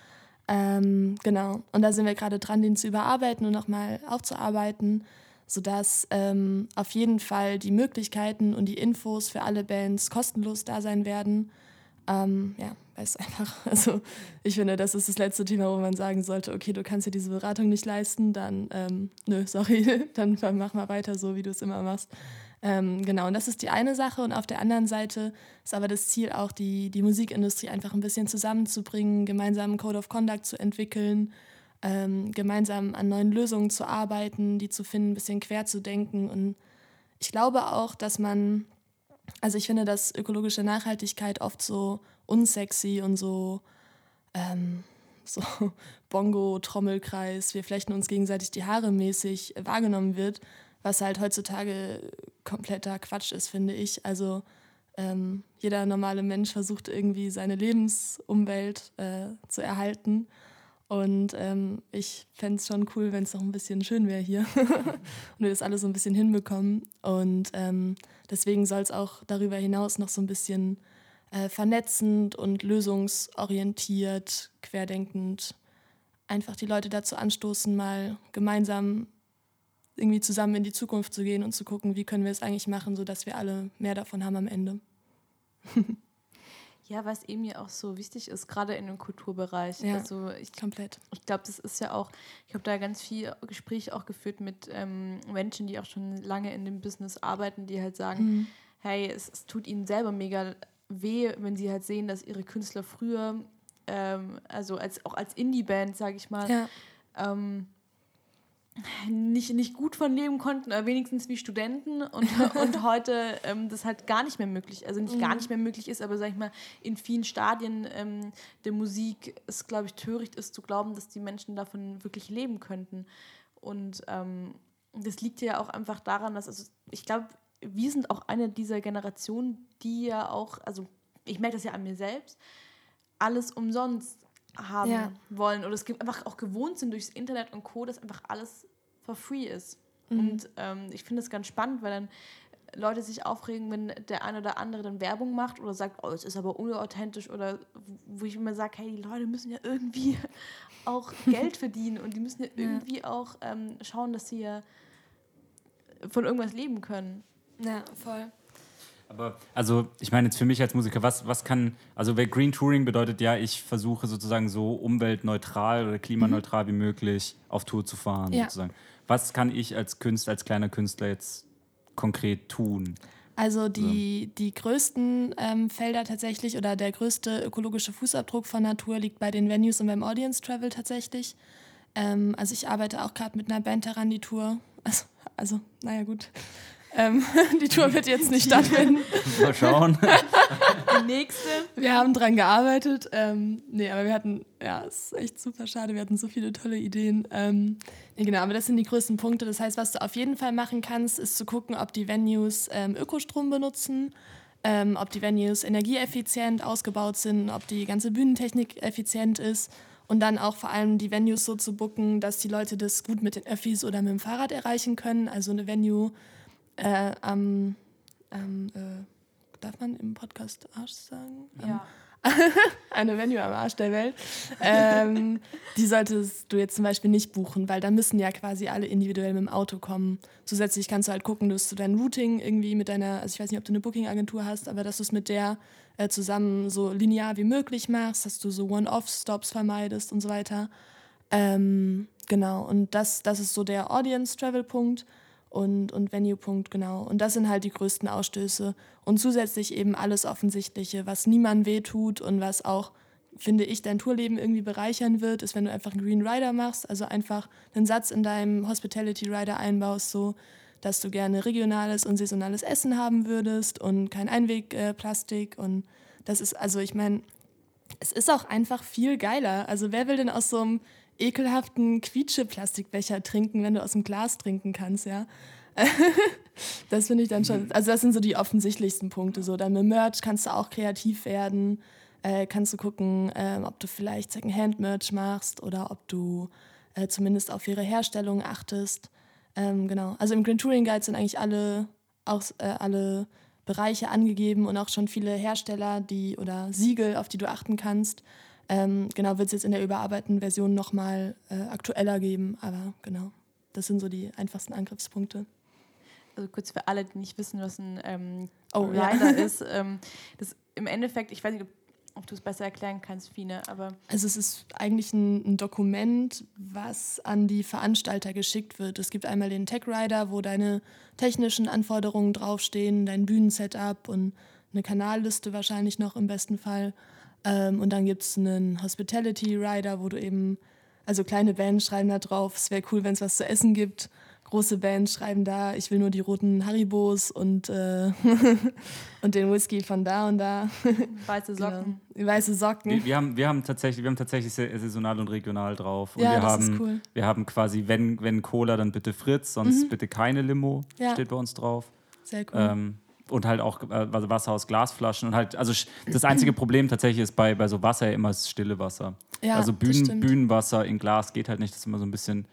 Ähm, genau. Und da sind wir gerade dran, den zu überarbeiten und nochmal aufzuarbeiten, sodass ähm, auf jeden Fall die Möglichkeiten und die Infos für alle Bands kostenlos da sein werden. Ähm, ja, weil es einfach, *laughs* also ich finde, das ist das letzte Thema, wo man sagen sollte, okay, du kannst dir diese Beratung nicht leisten, dann, ähm, nö, sorry, *laughs* dann mach mal weiter so, wie du es immer machst. Ähm, genau, und das ist die eine Sache. Und auf der anderen Seite ist aber das Ziel auch, die, die Musikindustrie einfach ein bisschen zusammenzubringen, gemeinsam einen Code of Conduct zu entwickeln, ähm, gemeinsam an neuen Lösungen zu arbeiten, die zu finden, ein bisschen quer zu denken. Und ich glaube auch, dass man, also ich finde, dass ökologische Nachhaltigkeit oft so unsexy und so, ähm, *laughs* so Bongo-Trommelkreis, wir flechten uns gegenseitig die Haare mäßig wahrgenommen wird, was halt heutzutage kompletter Quatsch ist, finde ich. Also ähm, jeder normale Mensch versucht irgendwie seine Lebensumwelt äh, zu erhalten. Und ähm, ich fände es schon cool, wenn es noch ein bisschen schön wäre hier *laughs* und wir das alles so ein bisschen hinbekommen. Und ähm, deswegen soll es auch darüber hinaus noch so ein bisschen äh, vernetzend und lösungsorientiert, querdenkend einfach die Leute dazu anstoßen, mal gemeinsam irgendwie zusammen in die Zukunft zu gehen und zu gucken, wie können wir es eigentlich machen, sodass wir alle mehr davon haben am Ende. *laughs* Ja, was eben ja auch so wichtig ist, gerade in dem Kulturbereich. Ja. Also ich, Komplett. ich glaube, das ist ja auch, ich habe da ganz viel Gespräche auch geführt mit ähm, Menschen, die auch schon lange in dem Business arbeiten, die halt sagen, Mhm. hey, es, es tut ihnen selber mega weh, wenn sie halt sehen, dass ihre Künstler früher, ähm, also als, auch als Indie-Band, sage ich mal, Ja. ähm, nicht, nicht gut von leben konnten, aber wenigstens wie Studenten und, *laughs* und heute ähm, das halt gar nicht mehr möglich, also nicht gar nicht mehr möglich ist, aber sag ich mal, in vielen Stadien ähm, der Musik es, glaube ich, töricht ist zu glauben, dass die Menschen davon wirklich leben könnten. Und ähm, das liegt ja auch einfach daran, dass, also ich glaube, wir sind auch eine dieser Generationen, die ja auch, also ich merke das ja an mir selbst, alles umsonst haben Ja. wollen oder es gibt einfach auch gewohnt sind durchs Internet und Co., dass einfach alles for free ist. Mhm. Und ähm, ich finde das ganz spannend, weil dann Leute sich aufregen, wenn der eine oder andere dann Werbung macht oder sagt, oh, es ist aber unauthentisch oder wo ich immer sage, hey, die Leute müssen ja irgendwie *laughs* auch Geld *laughs* verdienen und die müssen ja irgendwie auch ähm, schauen, dass sie ja von irgendwas leben können. Ja, voll. Aber, also, ich meine jetzt für mich als Musiker, was, was kann, also weil Green Touring bedeutet ja, ich versuche sozusagen so umweltneutral oder klimaneutral wie möglich auf Tour zu fahren, Ja. sozusagen. Was kann ich als Künstler, als kleiner Künstler jetzt konkret tun? Also die, die größten ähm, Felder tatsächlich oder der größte ökologische Fußabdruck von Natur liegt bei den Venues und beim Audience Travel tatsächlich. Ähm, also ich arbeite auch gerade mit einer Band daran, die Tour. *laughs* Also, also naja gut. Ähm, *laughs* die Tour wird jetzt nicht stattfinden. Mal schauen. Die nächste, Wir haben dran gearbeitet. Ähm, nee, aber wir hatten, ja, es ist echt super schade. Wir hatten so viele tolle Ideen. Ähm, nee, genau, aber das sind die größten Punkte. Das heißt, was du auf jeden Fall machen kannst, ist zu gucken, ob die Venues ähm, Ökostrom benutzen, ähm, ob die Venues energieeffizient ausgebaut sind, ob die ganze Bühnentechnik effizient ist. Und dann auch vor allem die Venues so zu booken, dass die Leute das gut mit den Öffis oder mit dem Fahrrad erreichen können. Also eine Venue äh, am, am äh, darf man im Podcast Arsch sagen? Ja. *laughs* eine Venue am Arsch der Welt. ähm, die solltest du jetzt zum Beispiel nicht buchen, weil da müssen ja quasi alle individuell mit dem Auto kommen. Zusätzlich kannst du halt gucken, dass du dein Routing irgendwie mit deiner, also ich weiß nicht, ob du eine Booking-Agentur hast, aber dass du es mit der äh, zusammen so linear wie möglich machst, dass du so One-Off-Stops vermeidest und so weiter. Ähm, genau, und das, das ist so der Audience-Travel-Punkt und, und Venue-Punkt, genau. Und das sind halt die größten Ausstöße. Und zusätzlich eben alles Offensichtliche, was niemandem wehtut und was auch, finde ich, dein Tourleben irgendwie bereichern wird, ist, wenn du einfach einen Green Rider machst, also einfach einen Satz in deinem Hospitality Rider einbaust, so dass du gerne regionales und saisonales Essen haben würdest und kein Einwegplastik. und das ist, also ich meine, es ist auch einfach viel geiler. Also wer will denn aus so einem ekelhaften Quietsche-Plastikbecher trinken, wenn du aus dem Glas trinken kannst, ja? *laughs* das finde ich dann schon, also das sind so die offensichtlichsten Punkte. So, dann mit Merch kannst du auch kreativ werden, äh, kannst du gucken, ähm, ob du vielleicht Secondhand-Merch machst oder ob du äh, zumindest auf ihre Herstellung achtest. Ähm, genau, also im Green Touring Guide sind eigentlich alle, auch, äh, alle Bereiche angegeben und auch schon viele Hersteller, die oder Siegel, auf die du achten kannst. Ähm, genau, wird es jetzt in der überarbeiteten Version nochmal äh, aktueller geben, aber genau, das sind so die einfachsten Angriffspunkte. Also kurz für alle, die nicht wissen, was ein ähm, Oh, ja. Rider *laughs* ist. Ähm, das im Endeffekt, ich weiß nicht, ob, ob du es besser erklären kannst, Fine, aber Also es ist eigentlich ein, ein Dokument, was an die Veranstalter geschickt wird. Es gibt einmal den Tech Rider, wo deine technischen Anforderungen draufstehen, dein Bühnensetup und eine Kanalliste wahrscheinlich noch im besten Fall. Ähm, und dann gibt es einen Hospitality Rider, wo du eben, also kleine Bands schreiben da drauf, es wäre cool, wenn es was zu essen gibt. Große Bands schreiben da, ich will nur die roten Haribos und, äh, *laughs* und den Whisky von da und da. *laughs* weiße Socken. Genau. Weiße Socken. Wir, wir, haben, wir, haben tatsächlich, wir haben tatsächlich sa- saisonal und regional drauf. Und Ja, wir, das haben, ist cool. wir haben quasi, wenn, wenn Cola, dann bitte Fritz, sonst bitte keine Limo, Mhm. Ja. steht bei uns drauf. Sehr cool. Ähm, und halt auch äh, also Wasser aus Glasflaschen. Und halt, also das einzige Problem tatsächlich ist bei, bei so Wasser ja immer das stille Wasser. Ja, also Bühnen. Bühnenwasser in Glas geht halt nicht. Das ist immer so ein bisschen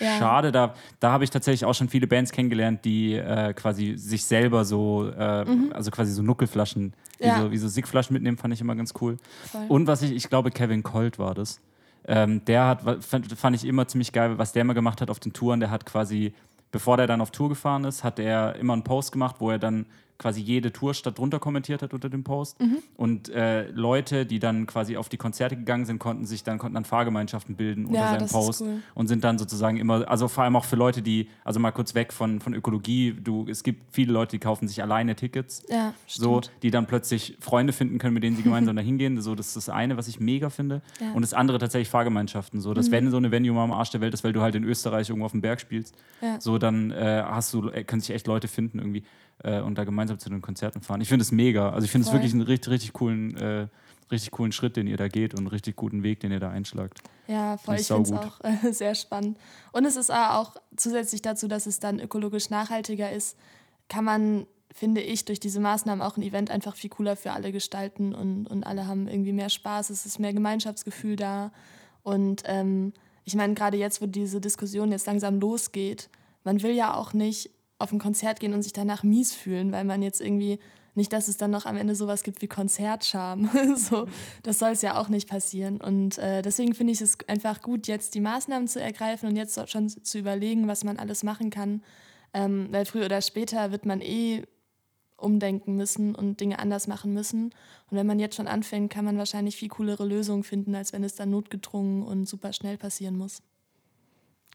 Ja. schade. Da, da habe ich tatsächlich auch schon viele Bands kennengelernt, die äh, quasi sich selber so, äh, also quasi so Nuckelflaschen, wie, Mhm. Ja. so, wie so Sigflaschen mitnehmen, fand ich immer ganz cool. Voll. Und was ich, ich glaube, Kevin Colt war das. Ähm, der hat, fand, fand ich immer ziemlich geil, was der immer gemacht hat auf den Touren. Der hat quasi, bevor der dann auf Tour gefahren ist, hat er immer einen Post gemacht, wo er dann quasi jede Tourstadt drunter kommentiert hat unter dem Post. Mhm. Und äh, Leute, die dann quasi auf die Konzerte gegangen sind, konnten sich dann, konnten dann Fahrgemeinschaften bilden unter Ja, seinem Post cool. und sind dann sozusagen immer, also vor allem auch für Leute, die, also mal kurz weg von, von Ökologie, du, es gibt viele Leute, die kaufen sich alleine Tickets. Ja, So, die dann plötzlich Freunde finden können, mit denen sie *laughs* gemeinsam da hingehen. So, das ist das eine, was ich mega finde. Ja. Mhm. Und das andere tatsächlich Fahrgemeinschaften. So, dass wenn so eine Venue mal am Arsch der Welt ist, weil du halt in Österreich irgendwo auf dem Berg spielst, so dann äh, hast du, äh, können sich echt Leute finden irgendwie äh, und da gemeinsam zu den Konzerten fahren. Ich finde es mega. Also ich finde es wirklich einen richtig, richtig coolen, äh, richtig coolen Schritt, den ihr da geht und einen richtig guten Weg, den ihr da einschlagt. Ja, voll. Ich Ich finde es auch äh, sehr spannend. Und es ist auch zusätzlich dazu, dass es dann ökologisch nachhaltiger ist, kann man, finde ich, durch diese Maßnahmen auch ein Event einfach viel cooler für alle gestalten und, und alle haben irgendwie mehr Spaß, es ist mehr Gemeinschaftsgefühl da. Und ähm, ich meine, gerade jetzt, wo diese Diskussion jetzt langsam losgeht, man will ja auch nicht auf ein Konzert gehen und sich danach mies fühlen, weil man jetzt irgendwie nicht, dass es dann noch am Ende sowas gibt wie Konzertscham. *laughs* so, das soll es ja auch nicht passieren. Und äh, deswegen finde ich es einfach gut, jetzt die Maßnahmen zu ergreifen und jetzt schon zu überlegen, was man alles machen kann. Ähm, weil früher oder später wird man eh umdenken müssen und Dinge anders machen müssen. Und wenn man jetzt schon anfängt, kann man wahrscheinlich viel coolere Lösungen finden, als wenn es dann notgedrungen und super schnell passieren muss.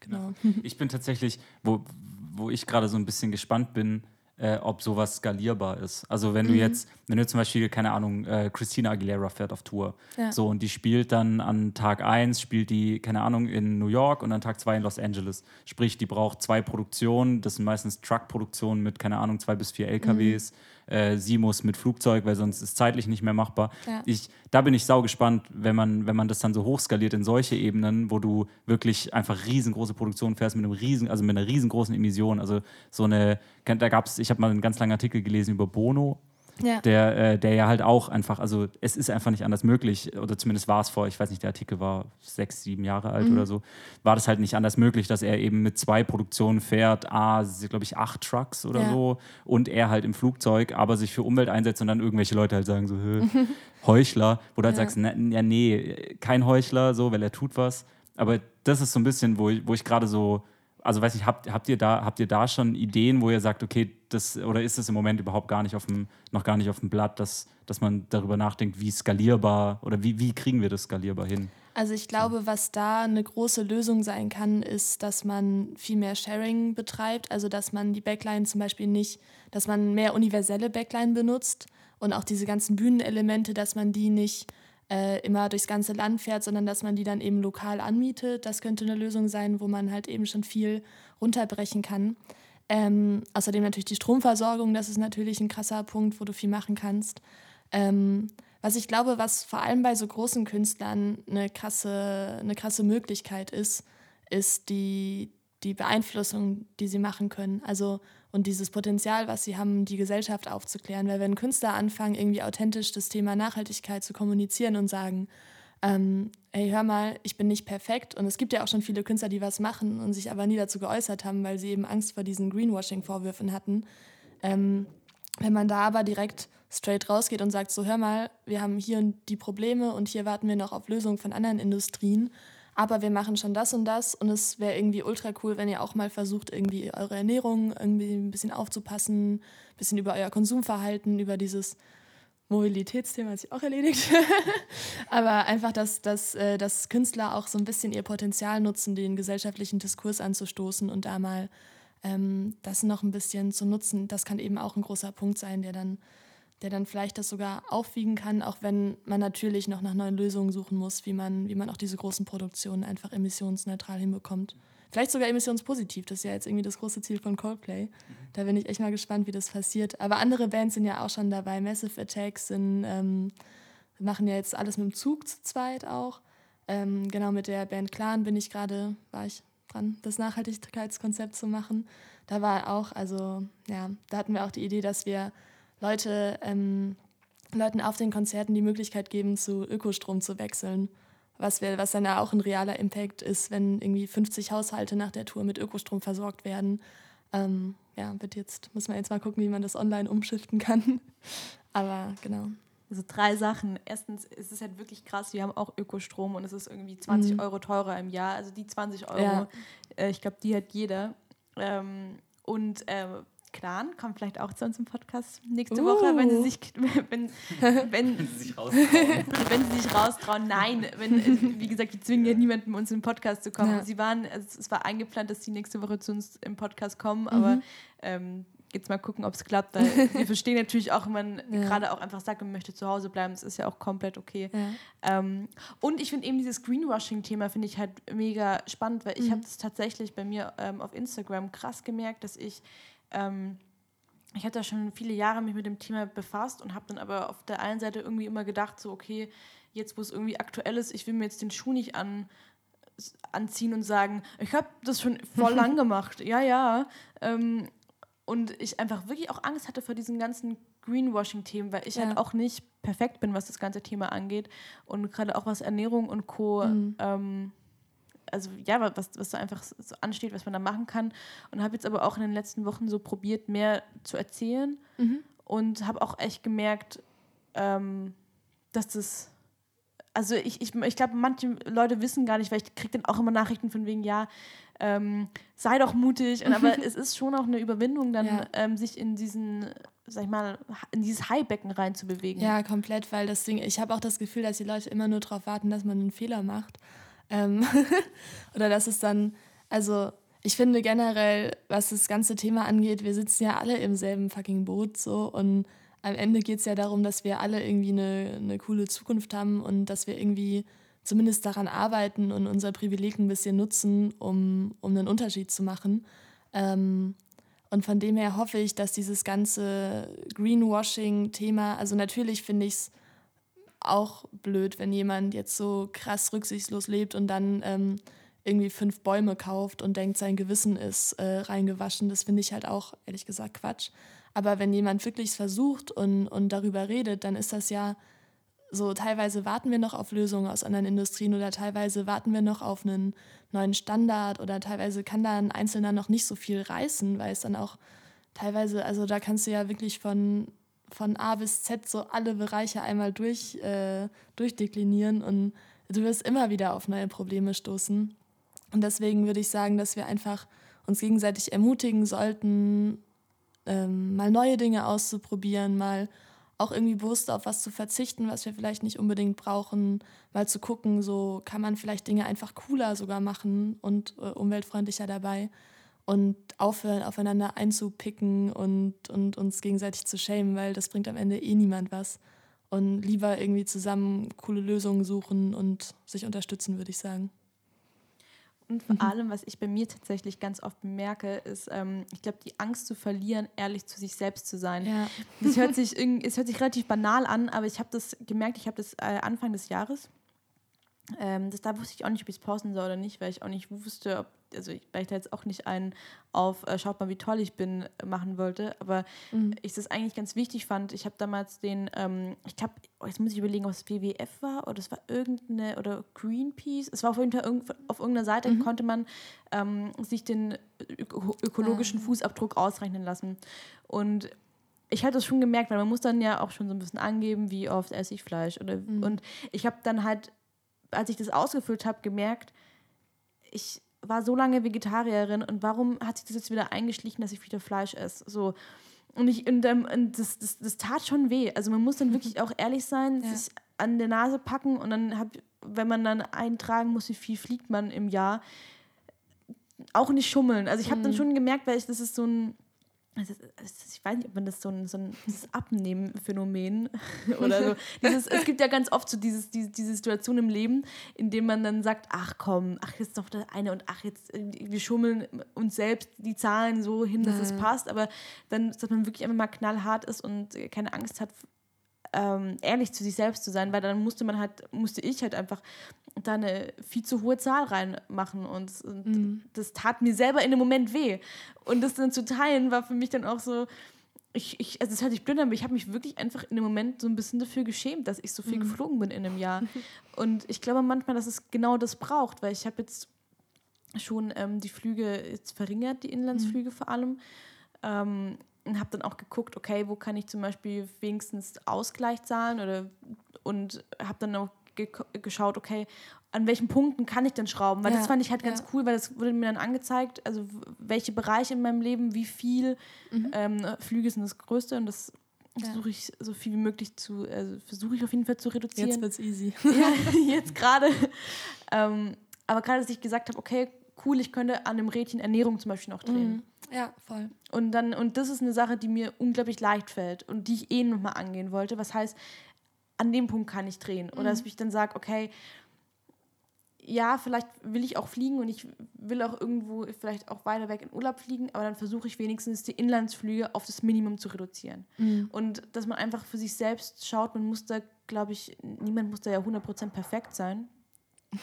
Genau. Ich bin tatsächlich, wo, wo ich gerade so ein bisschen gespannt bin, äh, ob sowas skalierbar ist. Also wenn du jetzt, wenn du zum Beispiel, keine Ahnung, äh, Christina Aguilera fährt auf Tour. Ja. So, und die spielt dann an Tag 1, spielt die, keine Ahnung, in New York und an Tag 2 in Los Angeles. Sprich, die braucht zwei Produktionen, das sind meistens Truck-Produktionen mit, keine Ahnung, zwei bis vier LKWs. Äh, sie muss mit Flugzeug, weil sonst ist zeitlich nicht mehr machbar. Ja. Ich, da bin ich sau gespannt, wenn man, wenn man das dann so hochskaliert in solche Ebenen, wo du wirklich einfach riesengroße Produktionen fährst mit einem riesen, also mit einer riesengroßen Emission. Also so eine, da gab es, ich habe mal einen ganz langen Artikel gelesen über Bono, Ja. der, äh, der ja halt auch einfach, also es ist einfach nicht anders möglich, oder zumindest war es vor, ich weiß nicht, der Artikel war sechs, sieben Jahre alt oder so, war das halt nicht anders möglich, dass er eben mit zwei Produktionen fährt, A, glaube ich, acht Trucks oder Ja. so, und er halt im Flugzeug, aber sich für Umwelt einsetzt und dann irgendwelche Leute halt sagen so, Heuchler, wo du halt *laughs* Ja. sagst, na, ja, nee, kein Heuchler, so, weil er tut was. Aber das ist so ein bisschen, wo ich, wo ich gerade so, also weiß nicht, habt, habt, ihr da, habt ihr da schon Ideen, wo ihr sagt, okay, das, oder ist es im Moment überhaupt gar nicht auf dem, noch gar nicht auf dem Blatt, dass, dass man darüber nachdenkt, wie skalierbar oder wie, wie kriegen wir das skalierbar hin? Also ich glaube, was da eine große Lösung sein kann, ist, dass man viel mehr Sharing betreibt. Also dass man die Backline zum Beispiel nicht, dass man mehr universelle Backline benutzt und auch diese ganzen Bühnenelemente, dass man die nicht äh, immer durchs ganze Land fährt, sondern dass man die dann eben lokal anmietet. Das könnte eine Lösung sein, wo man halt eben schon viel runterbrechen kann. Ähm, außerdem natürlich die Stromversorgung, das ist natürlich ein krasser Punkt, wo du viel machen kannst. Ähm, was ich glaube, was vor allem bei so großen Künstlern eine krasse, eine krasse Möglichkeit ist, ist die, die Beeinflussung, die sie machen können. Also und dieses Potenzial, was sie haben, die Gesellschaft aufzuklären. Weil wenn Künstler anfangen, irgendwie authentisch das Thema Nachhaltigkeit zu kommunizieren und sagen, ähm, hey, hör mal, ich bin nicht perfekt. Und es gibt ja auch schon viele Künstler, die was machen und sich aber nie dazu geäußert haben, weil sie eben Angst vor diesen Greenwashing-Vorwürfen hatten. Ähm, wenn man da aber direkt straight rausgeht und sagt, so hör mal, wir haben hier die Probleme und hier warten wir noch auf Lösungen von anderen Industrien, aber wir machen schon das und das und es wäre irgendwie ultra cool, wenn ihr auch mal versucht, irgendwie eure Ernährung irgendwie ein bisschen aufzupassen, ein bisschen über euer Konsumverhalten, über dieses Mobilitätsthema hat sich auch erledigt. *laughs* aber einfach, dass, dass, äh, dass Künstler auch so ein bisschen ihr Potenzial nutzen, den gesellschaftlichen Diskurs anzustoßen und da mal ähm, das noch ein bisschen zu nutzen, das kann eben auch ein großer Punkt sein, der dann, der dann vielleicht das sogar aufwiegen kann, auch wenn man natürlich noch nach neuen Lösungen suchen muss, wie man, wie man auch diese großen Produktionen einfach emissionsneutral hinbekommt. Vielleicht sogar emissionspositiv, das ist ja jetzt irgendwie das große Ziel von Coldplay. Da bin ich echt mal gespannt, wie das passiert. Aber andere Bands sind ja auch schon dabei. Massive Attacks sind, ähm, machen ja jetzt alles mit dem Zug zu zweit auch. Ähm, genau mit der Band Clan bin ich gerade, war ich dran, das Nachhaltigkeitskonzept zu machen. Da war auch, also ja, da hatten wir auch die Idee, dass wir Leute, ähm, Leuten auf den Konzerten die Möglichkeit geben, zu Ökostrom zu wechseln. Was, wir, was dann ja auch ein realer Impact ist, wenn irgendwie 50 Haushalte nach der Tour mit Ökostrom versorgt werden. Ähm, ja, wird jetzt, muss man jetzt mal gucken, wie man das online umschiften kann. *laughs* Aber genau. Also drei Sachen. Erstens ist es halt wirklich krass, wir haben auch Ökostrom und es ist irgendwie 20 Mhm. Euro teurer im Jahr. Also die 20 Euro, Ja. äh, ich glaube, die hat jeder. Ähm, und äh, Clan kommt vielleicht auch zu uns im Podcast nächste Uh. Woche, wenn sie sich, *laughs* wenn, wenn, Wenn sie sich raustrauen. wenn sie sich raustrauen. Nein, wenn, wie gesagt, wir zwingen ja niemanden, uns im Podcast zu kommen. Ja. Sie waren, also es war eingeplant, dass sie nächste Woche zu uns im Podcast kommen, aber Mhm. ähm, jetzt mal gucken, ob es klappt, weil *laughs* wir verstehen natürlich auch, wenn man Ja. gerade auch einfach sagt, man möchte zu Hause bleiben, das ist ja auch komplett okay. Ja. Ähm, und ich finde eben dieses Greenwashing-Thema finde ich halt mega spannend, weil ich Mhm. habe das tatsächlich bei mir ähm, auf Instagram krass gemerkt, dass ich ähm, ich hatte ja schon viele Jahre mich mit dem Thema befasst und habe dann aber auf der einen Seite irgendwie immer gedacht, so okay, jetzt wo es irgendwie aktuell ist, ich will mir jetzt den Schuh nicht an, anziehen und sagen, ich habe das schon voll *laughs* lang gemacht, ja, ja. Ähm, und ich einfach wirklich auch Angst hatte vor diesen ganzen Greenwashing-Themen, weil ich Ja. halt auch nicht perfekt bin, was das ganze Thema angeht. Und gerade auch was Ernährung und Co. Mhm. Ähm, also ja, wa- was, was so einfach so ansteht, was man da machen kann. Und habe jetzt aber auch in den letzten Wochen so probiert, mehr zu erzählen Mhm. und habe auch echt gemerkt, ähm, dass das, also ich, ich, ich glaube, manche Leute wissen gar nicht, weil ich kriege dann auch immer Nachrichten von wegen, ja, ähm, sei doch mutig. Und, aber *laughs* es ist schon auch eine Überwindung, dann Ja. ähm, sich in diesen, sag ich mal, in dieses Haibecken reinzubewegen. Ja, komplett, weil das Ding, ich habe auch das Gefühl, dass die Leute immer nur darauf warten, dass man einen Fehler macht. Ähm, *laughs* oder dass es dann, also ich finde generell, was das ganze Thema angeht, wir sitzen ja alle im selben fucking Boot so und am Ende geht es ja darum, dass wir alle irgendwie eine, eine coole Zukunft haben und dass wir irgendwie zumindest daran arbeiten und unser Privileg ein bisschen nutzen, um, um einen Unterschied zu machen. Ähm, und von dem her hoffe ich, dass dieses ganze Greenwashing-Thema, also natürlich finde ich es auch blöd, wenn jemand jetzt so krass rücksichtslos lebt und dann ähm, irgendwie fünf Bäume kauft und denkt, sein Gewissen ist äh, reingewaschen. Das finde ich halt auch, ehrlich gesagt, Quatsch. Aber wenn jemand wirklich versucht und, und darüber redet, dann ist das ja so, teilweise warten wir noch auf Lösungen aus anderen Industrien oder teilweise warten wir noch auf einen neuen Standard oder teilweise kann da ein Einzelner noch nicht so viel reißen, weil es dann auch teilweise, also da kannst du ja wirklich von, von A bis Z so alle Bereiche einmal durch, äh, durchdeklinieren und du wirst immer wieder auf neue Probleme stoßen. Und deswegen würde ich sagen, dass wir einfach uns gegenseitig ermutigen sollten, ähm, mal neue Dinge auszuprobieren, mal auch irgendwie bewusst auf was zu verzichten, was wir vielleicht nicht unbedingt brauchen, mal zu gucken, so kann man vielleicht Dinge einfach cooler sogar machen und äh, umweltfreundlicher dabei und aufhören, aufeinander einzupicken und, und uns gegenseitig zu schämen, weil das bringt am Ende eh niemand was. Und lieber irgendwie zusammen coole Lösungen suchen und sich unterstützen, würde ich sagen. Und vor allem, was ich bei mir tatsächlich ganz oft bemerke, ist, ähm, ich glaube, die Angst zu verlieren, ehrlich zu sich selbst zu sein. Ja. Das hört *laughs* sich, es hört sich relativ banal an, aber ich habe das gemerkt, ich habe das äh, Anfang des Jahres. Ähm, das, da wusste ich auch nicht, ob ich es posten soll oder nicht, weil ich auch nicht wusste, ob, also ich, weil ich da jetzt auch nicht einen auf äh, schaut mal, wie toll ich bin äh, machen wollte. Aber Mhm. ich das eigentlich ganz wichtig fand. Ich habe damals den, ähm, ich glaube, oh, jetzt muss ich überlegen, ob es WWF war oder es war irgendeine oder Greenpeace. Es war auf jeden Fall irgend, auf irgendeiner Seite Mhm. konnte man ähm, sich den öko ökologischen Ah. Fußabdruck ausrechnen lassen. Und ich hatte das schon gemerkt, weil man muss dann ja auch schon so ein bisschen angeben, wie oft esse ich Fleisch. Oder, Mhm. Und ich habe dann halt, als ich das ausgefüllt habe, gemerkt, ich war so lange Vegetarierin und warum hat sich das jetzt wieder eingeschlichen, dass ich wieder Fleisch esse? So. Und, ich, und, und das, das, das tat schon weh. Also man muss dann *laughs* wirklich auch ehrlich sein, Ja. sich an der Nase packen und dann, hab, wenn man dann eintragen muss, wie viel fliegt man im Jahr, auch nicht schummeln. Also ich habe dann Mhm. schon gemerkt, weil ich, das ist so ein, also ich weiß nicht, ob man das so ein, so ein Abnehmen-Phänomen *laughs* oder so. Dieses, es gibt ja ganz oft so dieses, diese, diese Situation im Leben, in dem man dann sagt, ach komm, ach jetzt noch der eine und ach jetzt, äh, wir schummeln uns selbst die Zahlen so hin, dass es Ja. passt, aber dann, dass man wirklich einfach mal knallhart ist und keine Angst hat, ähm, ehrlich zu sich selbst zu sein, weil dann musste man halt, musste ich halt einfach da eine viel zu hohe Zahl reinmachen und, und Mhm. das tat mir selber in dem Moment weh. Und das dann zu teilen war für mich dann auch so, ich, ich also es hört sich blöd an, aber ich habe mich wirklich einfach in dem Moment so ein bisschen dafür geschämt, dass ich so viel geflogen bin in einem Jahr. *laughs* Und ich glaube manchmal, dass es genau das braucht, weil ich habe jetzt schon ähm, die Flüge jetzt verringert, die Inlandsflüge vor allem. Ähm, und habe dann auch geguckt, okay, wo kann ich zum Beispiel wenigstens Ausgleich zahlen oder und habe dann auch ge geschaut, okay, an welchen Punkten kann ich denn schrauben? Weil Ja, das fand ich halt ganz ja. cool, weil das wurde mir dann angezeigt, also welche Bereiche in meinem Leben, wie viel ähm, Flüge sind das Größte und das Mhm. Ja. versuche ich so viel wie möglich zu, also versuche ich auf jeden Fall zu reduzieren. Jetzt wird's easy. *laughs* *laughs* jetzt gerade. ähm, aber gerade, dass ich gesagt habe, okay, cool, ich könnte an dem Rädchen Ernährung zum Beispiel noch drehen. Mhm. Ja, voll. Und dann, und das ist eine Sache, die mir unglaublich leicht fällt und die ich eh nochmal angehen wollte. Was heißt, an dem Punkt kann ich drehen. Oder dass ich dann sage, okay, ja, vielleicht will ich auch fliegen und ich will auch irgendwo vielleicht auch weiter weg in Urlaub fliegen, aber dann versuche ich wenigstens die Inlandsflüge auf das Minimum zu reduzieren. Und dass man einfach für sich selbst schaut, man muss da, glaube ich, niemand muss da ja 100% perfekt sein. *laughs*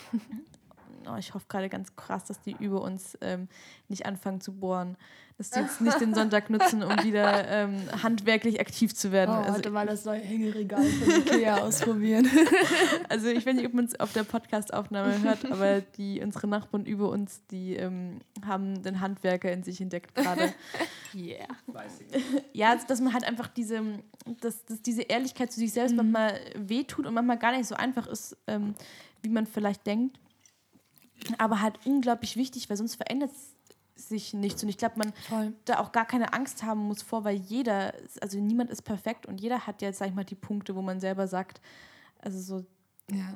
Oh, ich hoffe gerade ganz krass, dass die über uns ähm, nicht anfangen zu bohren. Dass die jetzt nicht den Sonntag nutzen, um wieder ähm, handwerklich aktiv zu werden. Oh, also, heute mal das neue Hängeregal von Ikea ausprobieren. *laughs* also ich weiß nicht, ob man es auf der Podcast-Aufnahme hört, aber die, unsere Nachbarn über uns, die ähm, haben den Handwerker in sich entdeckt gerade. Yeah. Ja, also, dass man halt einfach diese, dass, dass diese Ehrlichkeit zu sich selbst manchmal wehtut und manchmal gar nicht so einfach ist, ähm, wie man vielleicht denkt. Aber halt unglaublich wichtig, weil sonst verändert sich nichts. Und ich glaube, man Voll. da auch gar keine Angst haben muss vor, weil jeder, also niemand ist perfekt und jeder hat jetzt, sag ich mal, die Punkte, wo man selber sagt, also so, Ja.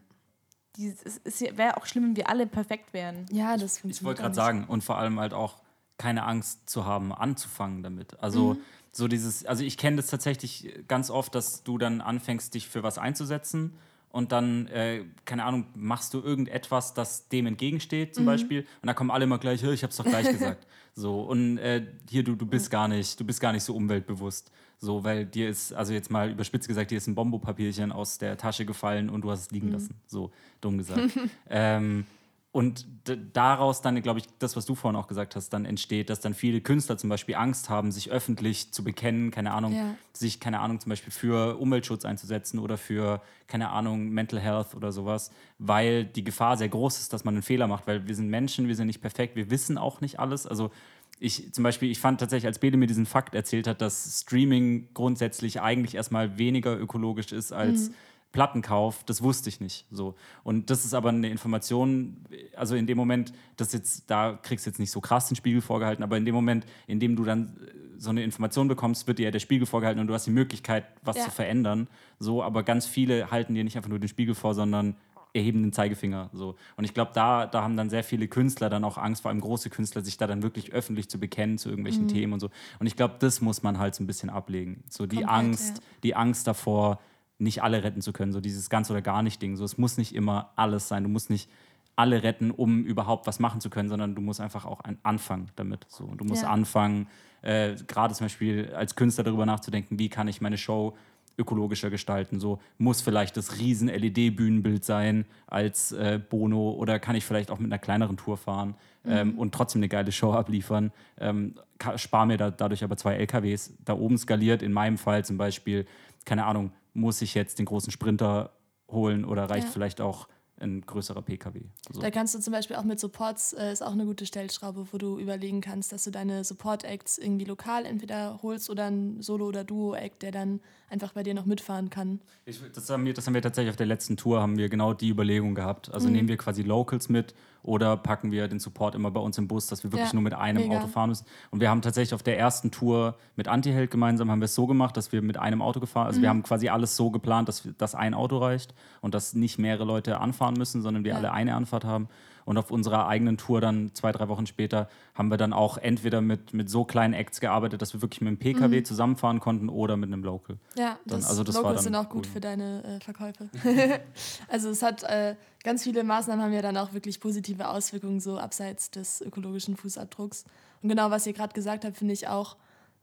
dieses, es ist- wäre auch schlimm, wenn wir alle perfekt wären. Ja, das funktioniert. Ich wollte auch gerade sagen, und vor allem halt auch keine Angst zu haben, anzufangen damit. Also so dieses, also ich kenne das tatsächlich ganz oft, dass du dann anfängst, dich für was einzusetzen und dann, äh, keine Ahnung, machst du irgendetwas, das dem entgegensteht zum Beispiel und da kommen alle immer gleich, "Hä, ich hab's doch gleich *laughs* gesagt. So, und äh, hier, du, du bist gar nicht, du bist gar nicht so umweltbewusst. So, weil dir ist, also jetzt mal überspitzt gesagt, dir ist ein Bombopapierchen aus der Tasche gefallen und du hast es liegen lassen. So, dumm gesagt. *laughs* ähm, und daraus dann, glaube ich, das, was du vorhin auch gesagt hast, dann entsteht, dass dann viele Künstler zum Beispiel Angst haben, sich öffentlich zu bekennen, keine Ahnung, Ja. sich, keine Ahnung, zum Beispiel für Umweltschutz einzusetzen oder für, keine Ahnung, Mental Health oder sowas, weil die Gefahr sehr groß ist, dass man einen Fehler macht, weil wir sind Menschen, wir sind nicht perfekt, wir wissen auch nicht alles. Also ich zum Beispiel, ich fand tatsächlich, als Bede mir diesen Fakt erzählt hat, dass Streaming grundsätzlich eigentlich erstmal weniger ökologisch ist als Plattenkauf, das wusste ich nicht. So. Und das ist aber eine Information, also in dem Moment, das jetzt, da kriegst du jetzt nicht so krass den Spiegel vorgehalten, aber in dem Moment, in dem du dann äh, so eine Information bekommst, wird dir ja der Spiegel vorgehalten und du hast die Möglichkeit, was Ja. zu verändern. So, aber ganz viele halten dir nicht einfach nur den Spiegel vor, sondern erheben den Zeigefinger. So. Und ich glaube, da, da haben dann sehr viele Künstler dann auch Angst, vor allem große Künstler, sich da dann wirklich öffentlich zu bekennen zu Mhm. irgendwelchen Themen und so. Und ich glaube, das muss man halt so ein bisschen ablegen. So die Komplett, Angst, ja. die Angst davor, nicht alle retten zu können. So dieses ganz oder gar nicht Ding. So, es muss nicht immer alles sein. Du musst nicht alle retten, um überhaupt was machen zu können, sondern du musst einfach auch ein anfangen damit. So, Und du musst Ja. anfangen, äh, gerade zum Beispiel als Künstler darüber nachzudenken, wie kann ich meine Show ökologischer gestalten. So muss vielleicht das riesen LED-Bühnenbild sein als äh, Bono oder kann ich vielleicht auch mit einer kleineren Tour fahren ähm, und trotzdem eine geile Show abliefern. Ähm, ka- spar mir da, dadurch aber zwei LKWs. Da oben skaliert in meinem Fall zum Beispiel, keine Ahnung, muss ich jetzt den großen Sprinter holen oder reicht Ja. vielleicht auch ein größerer PKW. So. Da kannst du zum Beispiel auch mit Supports, äh, ist auch eine gute Stellschraube, wo du überlegen kannst, dass du deine Support-Acts irgendwie lokal entweder holst oder ein Solo- oder Duo-Act, der dann einfach bei dir noch mitfahren kann. Ich, das, haben wir, das haben wir tatsächlich auf der letzten Tour, haben wir genau die Überlegung gehabt. Also Mhm. nehmen wir quasi Locals mit oder packen wir den Support immer bei uns im Bus, dass wir wirklich Ja, nur mit einem mega. Auto fahren müssen. Und wir haben tatsächlich auf der ersten Tour mit Antiheld gemeinsam, haben wir es so gemacht, dass wir mit einem Auto gefahren Also wir Mhm. haben quasi alles so geplant, dass, wir- dass ein Auto reicht und dass nicht mehrere Leute anfahren müssen, sondern wir Ja. alle eine Anfahrt haben. Und auf unserer eigenen Tour dann zwei, drei Wochen später haben wir dann auch entweder mit, mit so kleinen Acts gearbeitet, dass wir wirklich mit dem PKW zusammenfahren konnten oder mit einem Local. Ja, Dann- das, also das war Locals dann sind auch gut cool. für deine äh, Verkäufe. *laughs* also es hat äh, ganz viele Maßnahmen haben ja dann auch wirklich positive Auswirkungen, so abseits des ökologischen Fußabdrucks. Und genau, was ihr gerade gesagt habt, finde ich auch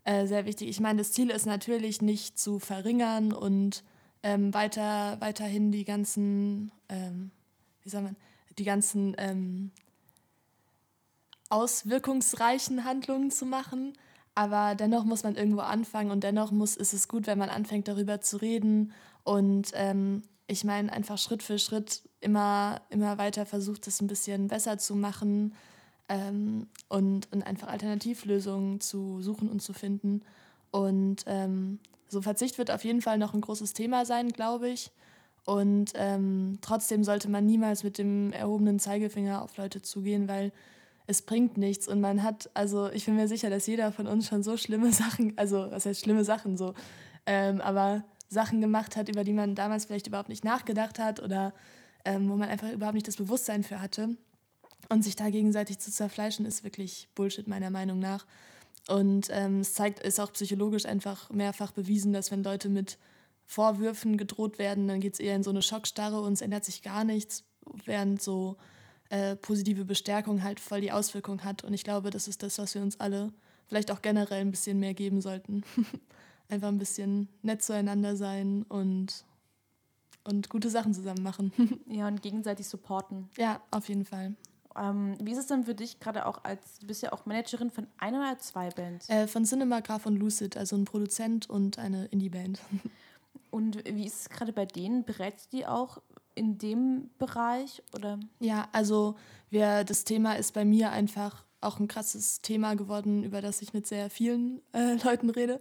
äh, sehr wichtig. Ich meine, das Ziel ist natürlich nicht zu verringern und ähm, weiter, weiterhin die ganzen, ähm, wie soll man, die ganzen ähm, auswirkungsreichen Handlungen zu machen. Aber dennoch muss man irgendwo anfangen und dennoch muss, ist es gut, wenn man anfängt, darüber zu reden. Und ähm, ich meine, einfach Schritt für Schritt immer, immer weiter versucht, es ein bisschen besser zu machen ähm, und, und einfach Alternativlösungen zu suchen und zu finden. Und ähm, so Verzicht wird auf jeden Fall noch ein großes Thema sein, glaube ich. Und ähm, trotzdem sollte man niemals mit dem erhobenen Zeigefinger auf Leute zugehen, weil es bringt nichts. Und man hat, also ich bin mir sicher, dass jeder von uns schon so schlimme *laughs* Sachen, also was heißt schlimme Sachen so, ähm, aber Sachen gemacht hat, über die man damals vielleicht überhaupt nicht nachgedacht hat oder ähm, wo man einfach überhaupt nicht das Bewusstsein für hatte. Und sich da gegenseitig zu zerfleischen, ist wirklich Bullshit, meiner Meinung nach. Und ähm, es zeigt, ist auch psychologisch einfach mehrfach bewiesen, dass wenn Leute mit Vorwürfen gedroht werden, dann geht es eher in so eine Schockstarre und es ändert sich gar nichts, während so äh, positive Bestärkung halt voll die Auswirkung hat. Und ich glaube, das ist das, was wir uns alle vielleicht auch generell ein bisschen mehr geben sollten. *laughs* Einfach ein bisschen nett zueinander sein und, und gute Sachen zusammen machen. *laughs* ja, und gegenseitig supporten. Ja, auf jeden Fall. Ähm, wie ist es denn für dich gerade auch als, du bist ja auch Managerin von einer oder zwei Bands? Äh, von Cinemagraph und Lucid, also ein Produzent und eine Indie-Band. *laughs* Und wie ist es gerade bei denen? Berätst du die auch in dem Bereich? Oder? Ja, also wir, das Thema ist bei mir einfach auch ein krasses Thema geworden, über das ich mit sehr vielen äh, *laughs* Leuten rede.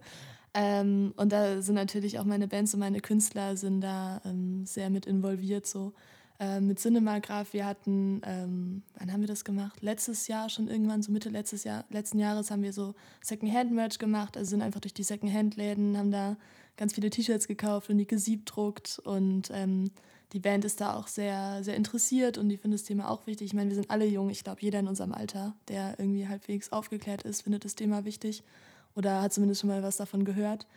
Ähm, und da sind natürlich auch meine Bands und meine Künstler sind da ähm, sehr mit involviert. So. Äh, mit Cinemagraph, wir hatten, ähm, wann haben wir das gemacht? Letztes Jahr schon irgendwann, so Mitte letztes Jahr, letzten Jahres haben wir so Secondhand-Merch gemacht, also sind einfach durch die Secondhand-Läden, haben da ganz viele T-Shirts gekauft und die gesiebdruckt und ähm, die Band ist da auch sehr, sehr interessiert und die findet das Thema auch wichtig. Ich meine, wir sind alle jung, ich glaube, jeder in unserem Alter, der irgendwie halbwegs aufgeklärt ist, findet das Thema wichtig oder hat zumindest schon mal was davon gehört.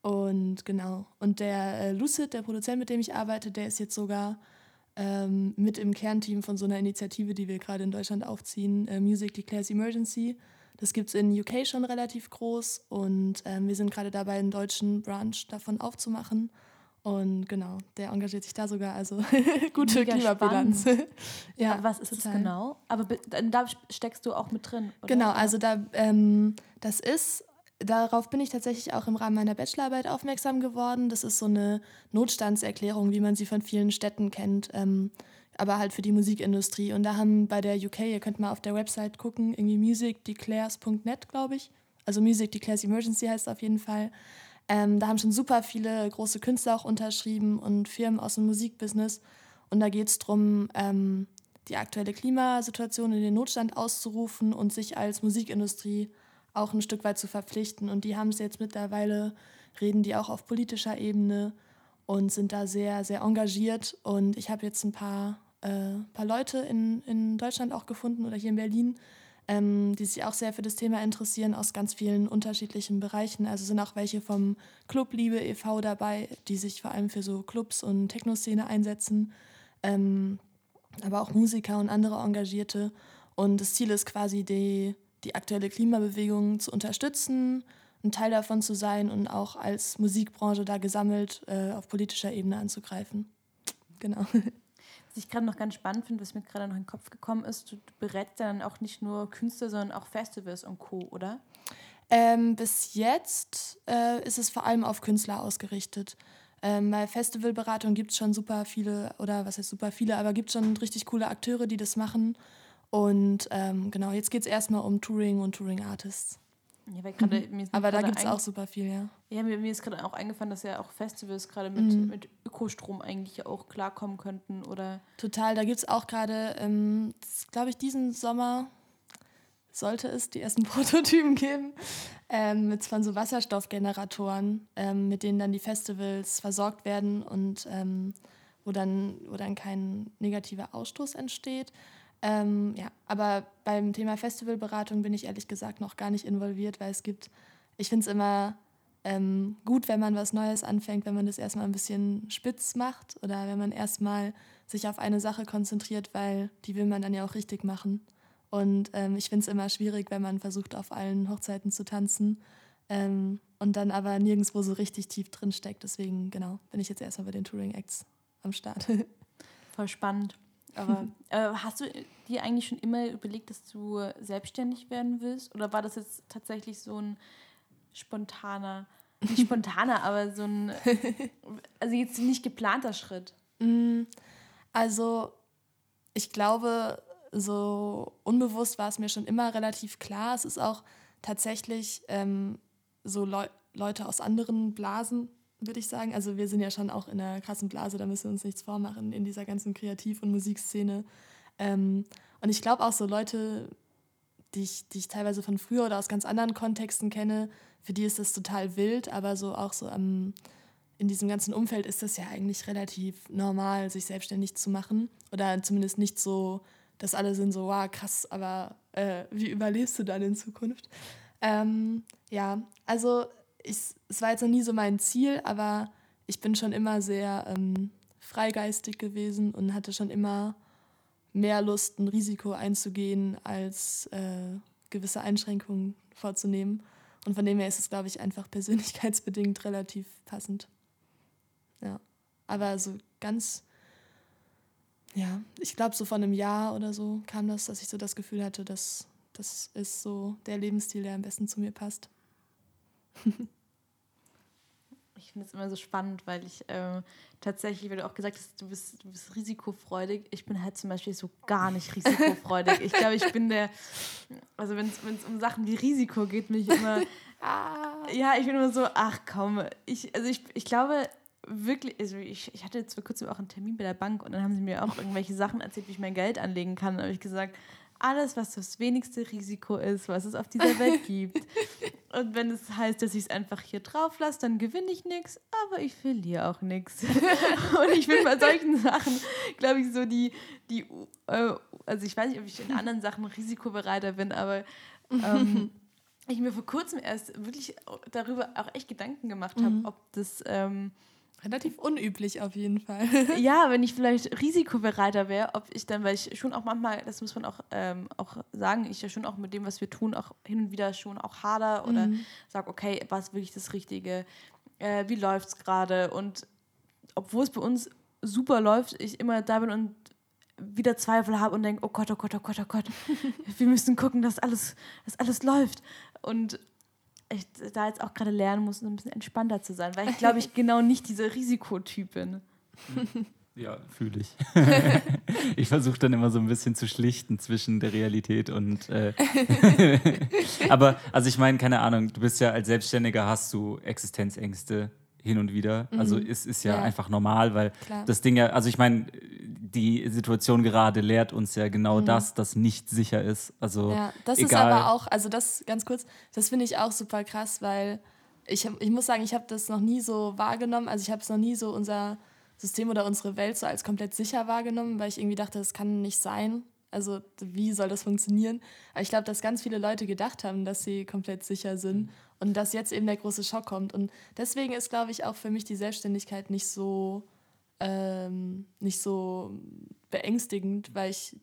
Und genau. Und der äh, Lucid, der Produzent, mit dem ich arbeite, der ist jetzt sogar ähm, mit im Kernteam von so einer Initiative, die wir gerade in Deutschland aufziehen, äh, Music Declares Emergency. Das gibt es in UK schon relativ groß und ähm, wir sind gerade dabei, einen deutschen Branch davon aufzumachen. Und genau, der engagiert sich da sogar, also *laughs* gute Mega Klimabilanz. *laughs* ja, Aber was ist total. das genau? Aber da steckst du auch mit drin, oder? Genau, also da, ähm, das ist, darauf bin ich tatsächlich auch im Rahmen meiner Bachelorarbeit aufmerksam geworden. Das ist so eine Notstandserklärung, wie man sie von vielen Städten kennt. Ähm, aber halt für die Musikindustrie. Und da haben bei der UK, ihr könnt mal auf der Website gucken, irgendwie musicdeclares.net, glaube ich. Also Music Declares Emergency heißt es auf jeden Fall. Ähm, da haben schon super viele große Künstler auch unterschrieben und Firmen aus dem Musikbusiness. Und da geht es darum, ähm, die aktuelle Klimasituation in den Notstand auszurufen und sich als Musikindustrie auch ein Stück weit zu verpflichten. Und die haben es jetzt mittlerweile, reden die auch auf politischer Ebene und sind da sehr, sehr engagiert. Und ich habe jetzt ein paar äh, paar Leute in, in Deutschland auch gefunden oder hier in Berlin, ähm, die sich auch sehr für das Thema interessieren aus ganz vielen unterschiedlichen Bereichen. Also sind auch welche vom Club Liebe e.V. dabei, die sich vor allem für so Clubs und Techno-Szene einsetzen, ähm, aber auch Musiker und andere Engagierte. Und das Ziel ist quasi, die, die aktuelle Klimabewegung zu unterstützen, ein Teil davon zu sein und auch als Musikbranche da gesammelt äh, auf politischer Ebene anzugreifen. Genau. *laughs* Was ich gerade noch ganz spannend finde, was mir gerade noch in den Kopf gekommen ist, du, du berätst dann auch nicht nur Künstler, sondern auch Festivals und Co., oder? Ähm, bis jetzt äh, ist es vor allem auf Künstler ausgerichtet. Ähm, bei Festivalberatung gibt es schon super viele, oder was heißt super viele, aber gibt schon richtig coole Akteure, die das machen. Und ähm, genau, jetzt geht es erstmal um Touring und Touring-Artists. Ja, grade, mhm. Aber da gibt es auch super viel, ja. Ja, mir, mir ist gerade auch eingefallen, dass ja auch Festivals gerade mit, mhm. mit Ökostrom eigentlich auch klarkommen könnten, oder? Total, da gibt es auch gerade, ähm, glaube ich, diesen Sommer sollte es die ersten *laughs* Prototypen geben, ähm, mit von so Wasserstoffgeneratoren, ähm, mit denen dann die Festivals versorgt werden und ähm, wo, dann, wo dann kein negativer Ausstoß entsteht. Ähm, ja, aber beim Thema Festivalberatung bin ich ehrlich gesagt noch gar nicht involviert, weil es gibt, ich finde es immer ähm, gut, wenn man was Neues anfängt, wenn man das erstmal ein bisschen spitz macht oder wenn man erstmal sich auf eine Sache konzentriert, weil die will man dann ja auch richtig machen. Und ähm, ich finde es immer schwierig, wenn man versucht, auf allen Hochzeiten zu tanzen ähm, und dann aber nirgendwo so richtig tief drin steckt. Deswegen, genau, bin ich jetzt erstmal bei den Touring Acts am Start. *laughs* Voll spannend. Aber *laughs* äh, hast du dir eigentlich schon immer überlegt, dass du selbstständig werden willst? Oder war das jetzt tatsächlich so ein spontaner, nicht *laughs* spontaner, aber so ein, also jetzt nicht geplanter Schritt? Mm, also, ich glaube, so unbewusst war es mir schon immer relativ klar. Es ist auch tatsächlich ähm, so Leu Leute aus anderen Blasen würde ich sagen. Also wir sind ja schon auch in einer krassen Blase, da müssen wir uns nichts vormachen in dieser ganzen Kreativ- und Musikszene. Ähm, und ich glaube auch so Leute, die ich, die ich teilweise von früher oder aus ganz anderen Kontexten kenne, für die ist das total wild, aber so auch so am, in diesem ganzen Umfeld ist das ja eigentlich relativ normal, sich selbstständig zu machen. Oder zumindest nicht so, dass alle sind so, wow, krass, aber äh, wie überlebst du dann in Zukunft? Ähm, ja, also ich, es war jetzt noch nie so mein Ziel, aber ich bin schon immer sehr ähm, freigeistig gewesen und hatte schon immer mehr Lust, ein Risiko einzugehen, als äh, gewisse Einschränkungen vorzunehmen. Und von dem her ist es, glaube ich, einfach persönlichkeitsbedingt *laughs* relativ passend. Ja. Aber so ganz, ja, ich glaube, so von einem Jahr oder so kam das, dass ich so das Gefühl hatte, dass das ist so der Lebensstil, der am besten zu mir passt. *laughs* Ich finde es immer so spannend, weil ich ähm, tatsächlich, weil du auch gesagt hast, du bist, du bist risikofreudig. Ich bin halt zum Beispiel so gar nicht *laughs* risikofreudig. ich glaube, ich bin der, also wenn es um Sachen wie Risiko geht, bin ich immer, *laughs* ah, ja, ich bin immer so, ach komm, ich, also ich, ich glaube wirklich, also ich, ich hatte jetzt vor kurzem auch einen Termin bei der Bank und dann haben sie mir auch irgendwelche Sachen erzählt, wie ich mein Geld anlegen kann. Da habe ich gesagt, alles, was das wenigste Risiko ist, was es auf dieser Welt *laughs* gibt. Und wenn es heißt, dass ich es einfach hier drauf lasse, dann gewinne ich nichts, aber ich verliere auch nichts. *laughs* Und ich bin bei solchen Sachen, glaube ich, so die, die äh, also ich weiß nicht, ob ich in anderen Sachen risikobereiter bin, aber ähm, *laughs* ich mir vor kurzem erst wirklich darüber auch echt Gedanken gemacht habe, mhm. ob das ähm, Relativ unüblich auf jeden Fall. *laughs* ja, wenn ich vielleicht *laughs* risikobereiter wäre, ob ich dann, weil ich schon auch manchmal, das muss man auch, ähm, auch sagen, ich ja schon auch mit dem, was wir tun, auch hin und wieder schon auch hader oder mhm. sage, okay, was wirklich das Richtige? Äh, wie läuft es gerade? Und obwohl es bei uns super läuft, ich immer da bin und wieder Zweifel habe und denke, oh Gott, oh Gott, oh Gott, oh Gott, *laughs* wir müssen gucken, dass alles, dass alles läuft. Und ich da jetzt auch gerade lernen muss, ein bisschen entspannter zu sein, weil ich glaube, ich genau nicht dieser Risikotyp bin. Ja, fühle ich. *laughs* ich versuche dann immer so ein bisschen zu schlichten zwischen der Realität und. Äh *laughs* Aber, also ich meine, keine Ahnung, du bist ja als Selbstständiger, hast du Existenzängste hin und wieder. Mhm. Also es ist ja, ja, einfach normal, weil Klar. das Ding ja, also ich meine, die Situation gerade lehrt uns ja genau mhm. das, das nicht sicher ist. Also ja, das egal. ist aber auch, also das ganz kurz, das finde ich auch super krass, weil ich, ich muss sagen, ich habe das noch nie so wahrgenommen. Also ich habe es noch nie so unser System oder unsere Welt so als komplett sicher wahrgenommen, weil ich irgendwie dachte, das kann nicht sein. Also wie soll das funktionieren? Aber ich glaube, dass ganz viele Leute gedacht haben, dass sie komplett sicher sind mhm. Und dass jetzt eben der große Schock kommt. Und deswegen ist, glaube ich, auch für mich die Selbstständigkeit nicht so ähm, nicht so beängstigend, weil ich